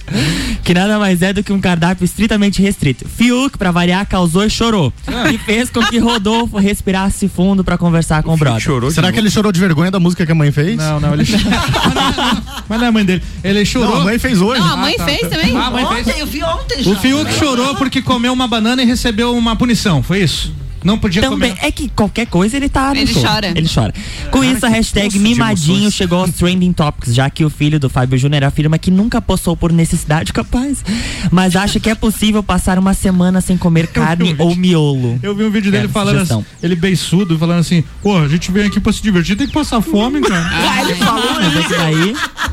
Que nada mais é do que um cardápio estritamente restrito. Fiuk, pra variar, causou e chorou. E fez com que Rodolfo respirasse fundo pra conversar com o brother. Chorou de Será que ele chorou de vergonha da música que a mãe fez? Não, não, ele chorou. Mas não é a mãe dele. Ele chorou. Não, a mãe fez hoje. Não, a mãe fez também. Ah, a mãe fez. Ontem, eu vi ontem já. O Fiuk chorou porque comeu uma banana e recebeu uma punição, foi isso? Não podia Também, comer. é que qualquer coisa ele tá. no Ele show. chora. Ele chora. Com isso, a hashtag mimadinho chegou aos trending topics, já que o filho do Fábio Júnior afirma que nunca postou por necessidade capaz, mas acha que é possível passar uma semana sem comer carne ou miolo. Eu vi um vídeo dele Quero falando sugestão. assim, ele beiçudo, falando assim, pô, a gente vem aqui pra se divertir, tem que passar fome, cara. Ah, ele falou Mas esse daí,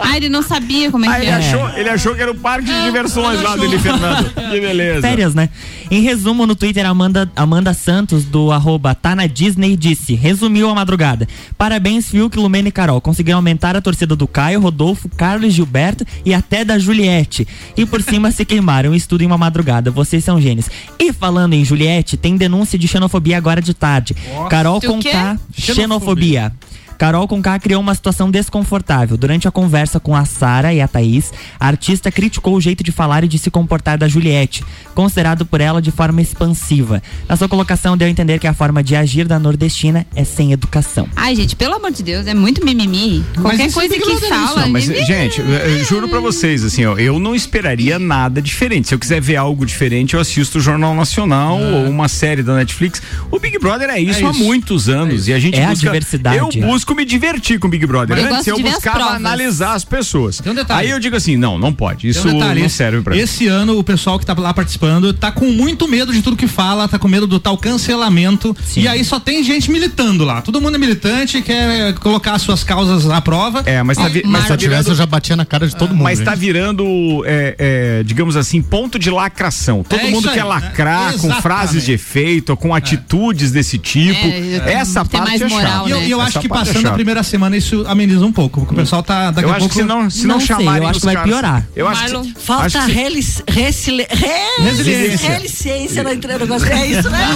Ah, ele não sabia como é Ah, que ele, era. achou, ele achou que era o parque de diversões lá do Eli Fernando. Que beleza. férias, né? Em resumo, no Twitter, Amanda, Amanda Santos, do arroba tá na Disney, disse: resumiu a madrugada. Parabéns, Fiuk, Lumena e Carol. Conseguiram aumentar a torcida do Caio, Rodolfo, Carlos Gilberto e até da Juliette. E por cima se queimaram. Estudo em uma madrugada. Vocês são gênios. E falando em Juliette, tem denúncia de xenofobia agora de tarde. Carol Do quê? Conká, xenofobia. Carol Conká criou uma situação desconfortável. Durante a conversa com a Sara e a Thaís, a artista criticou o jeito de falar e de se comportar da Juliette, considerado por ela de forma expansiva. Na sua colocação, deu a entender que a forma de agir da nordestina é sem educação. Ai, gente, pelo amor de Deus, é muito mimimi. Qualquer isso coisa é que Brother, fala. Não, mas, mimimi. gente, eu, juro pra vocês, assim, ó, eu não esperaria nada diferente. Se eu quiser ver algo diferente, eu assisto o Jornal Nacional ou uma série da Netflix. O Big Brother é isso, há isso. muitos anos. E a gente É a busca. diversidade. Eu busco me divertir com o Big Brother. Eu Antes eu as buscava analisar as pessoas. Tem um detalhe. Aí eu digo assim: não, não pode. Isso um detalhe, não esse- serve pra mim. Esse ano o pessoal que tá lá participando tá com muito medo de tudo que fala, tá com medo do tal cancelamento. Sim. E aí só tem gente militando lá. Todo mundo é militante, quer colocar as suas causas à prova. É, mas tá, vi- mas Se tá eu tivesse, virando. eu já batia na cara de todo mundo. Mas gente. tá virando, é, é, digamos assim, ponto de lacração. Todo É mundo isso aí. quer lacrar É, com frases de efeito, com atitudes desse tipo. É, Essa tem parte mais é moral, chata. E eu, eu Essa acho que parte é passando a primeira semana isso ameniza um pouco, porque o pessoal tá daqui Eu a acho pouco. que se não, se não, Não sei, chamarem eu acho que vai caras- piorar. Eu acho Marlon, que, Falta acho que- relis- resili- re- Resiliência. Resiliência no entre- negócio. É isso, né?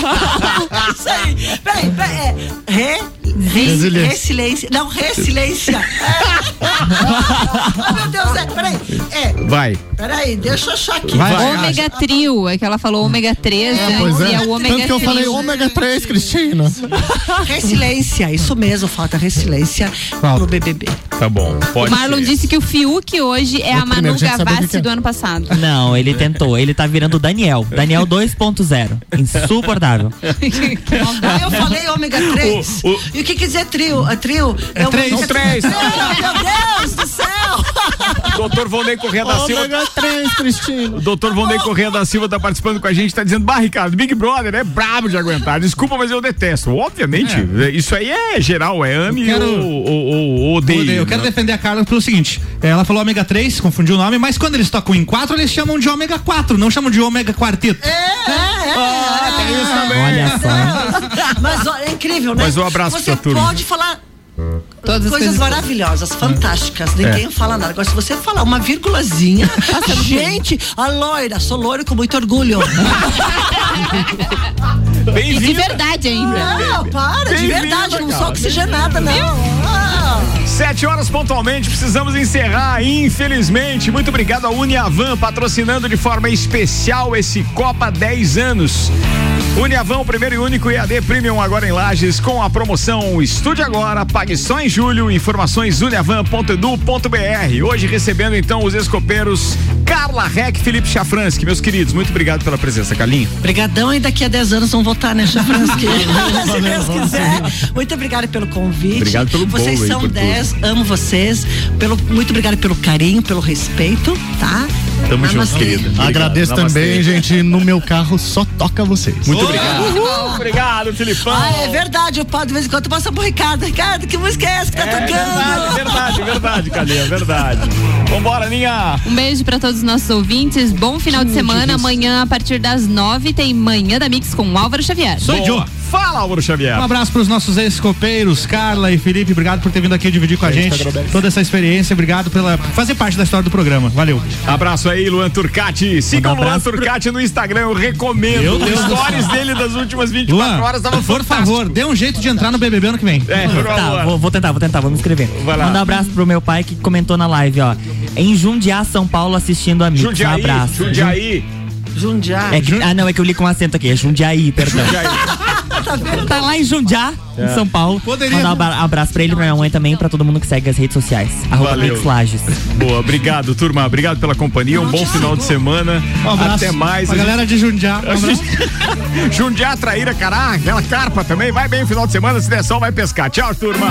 É isso aí. Peraí, peraí. É re, re, Resiliência. resiliência. Não, resiliência. É. Oh, meu Deus, é, peraí. É, Vai. peraí, deixa eu achar aqui. Vai. Ômega trio, é que ela falou ômega 3, né? Pois E é. é o ômega Tanto que eu falei ômega 3, Cristina. Resiliência, isso mesmo, falta Tá, excelência Qual? no BBB. Tá bom, O pode Marlon ser. disse que o Fiuk hoje é a Manu primeiro, a o que Gavassi que é. do ano passado. Não, ele tentou. Ele tá virando o Daniel. Daniel 2.0. Insuportável. Eu falei ômega 3. E o que quer dizer trio? A trio é, três. São três. Ah, meu Deus do céu! Doutor Vonei Corrêa da Silva. Ômega 3, Cristina. O doutor Vonei Corrêa da Silva tá participando com a gente, tá dizendo, bah, Ricardo, Big Brother é brabo de aguentar. Desculpa, mas eu detesto. Obviamente, isso aí é geral, é ame quero- ou, ou, ou, odeio. Odeio. Eu quero né? defender a Carla pelo seguinte: ela falou ômega 3, confundiu o nome, mas quando eles tocam em 4, eles chamam de ômega 4, não chamam de ômega quarteto. Ah, tem isso também. Olha só. Mas ó, é incrível, né? Mas um abraço Você pra turma. pode falar Todas as coisas coisas- maravilhosas, fantásticas. Ninguém É. fala nada. Agora, se você falar uma vírgulazinha, gente, a loira, sou loira com muito orgulho. E de verdade ainda. Não, para, de verdade, não sou oxigenada, não. Ah. Sete horas pontualmente, precisamos encerrar, infelizmente. Muito obrigado à Uniavan, patrocinando de forma especial esse Copa 10 anos. UniaVan primeiro e único EAD Premium agora em Lages com a promoção Estude Agora, pague só em julho. Informações uniavan.edu.br. Hoje recebendo então os escopeiros Carla Rec Felipe Chafransky. Meus queridos, muito obrigado pela presença, Carlinho. Obrigadão e daqui a 10 anos vão votar, né, Chafransky? Se Deus quiser. Muito obrigado pelo convite. Obrigado pelo Vocês bolo, são 10, vocês, amo vocês. Pelo, muito obrigada pelo carinho, pelo respeito, tá? Tamo junto, querido. Obrigado. Agradeço Namastê. também, gente. No meu carro só toca vocês. Muito obrigado. Uhul. Obrigado, Filipão. Ah, é verdade. O posso de vez em quando passa pro Ricardo. Ricardo, que música é essa que tá é, tocando? Verdade, verdade, verdade, Cadeia, verdade. Vambora, Ninha. Um beijo pra todos os nossos ouvintes. Bom final de semana. Amanhã, a partir das nove, tem Manhã da Mix com Álvaro Xavier. Sou Joe. Fala, Álvaro Xavier. Um abraço para os nossos ex-copeiros, Carla e Felipe. Obrigado por ter vindo aqui dividir com a gente toda essa experiência. Obrigado pela fazer parte da história do programa. Valeu. Abraço aí, Luan Turcati. Sigam Manda o Luan Turcati no Instagram, eu recomendo. Meu Deus stories dele das últimas 24 Luan, horas estavam por favor, dê um jeito de entrar no BBB ano que vem. É, por Tá, favor. vou, vou tentar, vou tentar, vou me inscrever. Vai lá. Manda um abraço pro meu pai que comentou na live, ó. Em Jundiá, São Paulo, assistindo a Mix. Um Jundiaí, abraço. Jundiaí. Jundiaí. É que- ah, não, é que eu li com acento aqui, é Jundiaí, perdão. Tá lá em Jundiá, É. em São Paulo. Poderia- Mandar um abra- abraço pra ele, pra minha mãe também, pra todo mundo que segue as redes sociais. Arroba Valeu. Mix Lages. Boa, obrigado, turma. Obrigado pela companhia. Um bom final de semana. Um abraço Até mais. A galera de Jundiá. Um. Jundiá, traíra, cará, aquela carpa também. Vai bem o final de semana. Se der sol, vai pescar. Tchau, turma.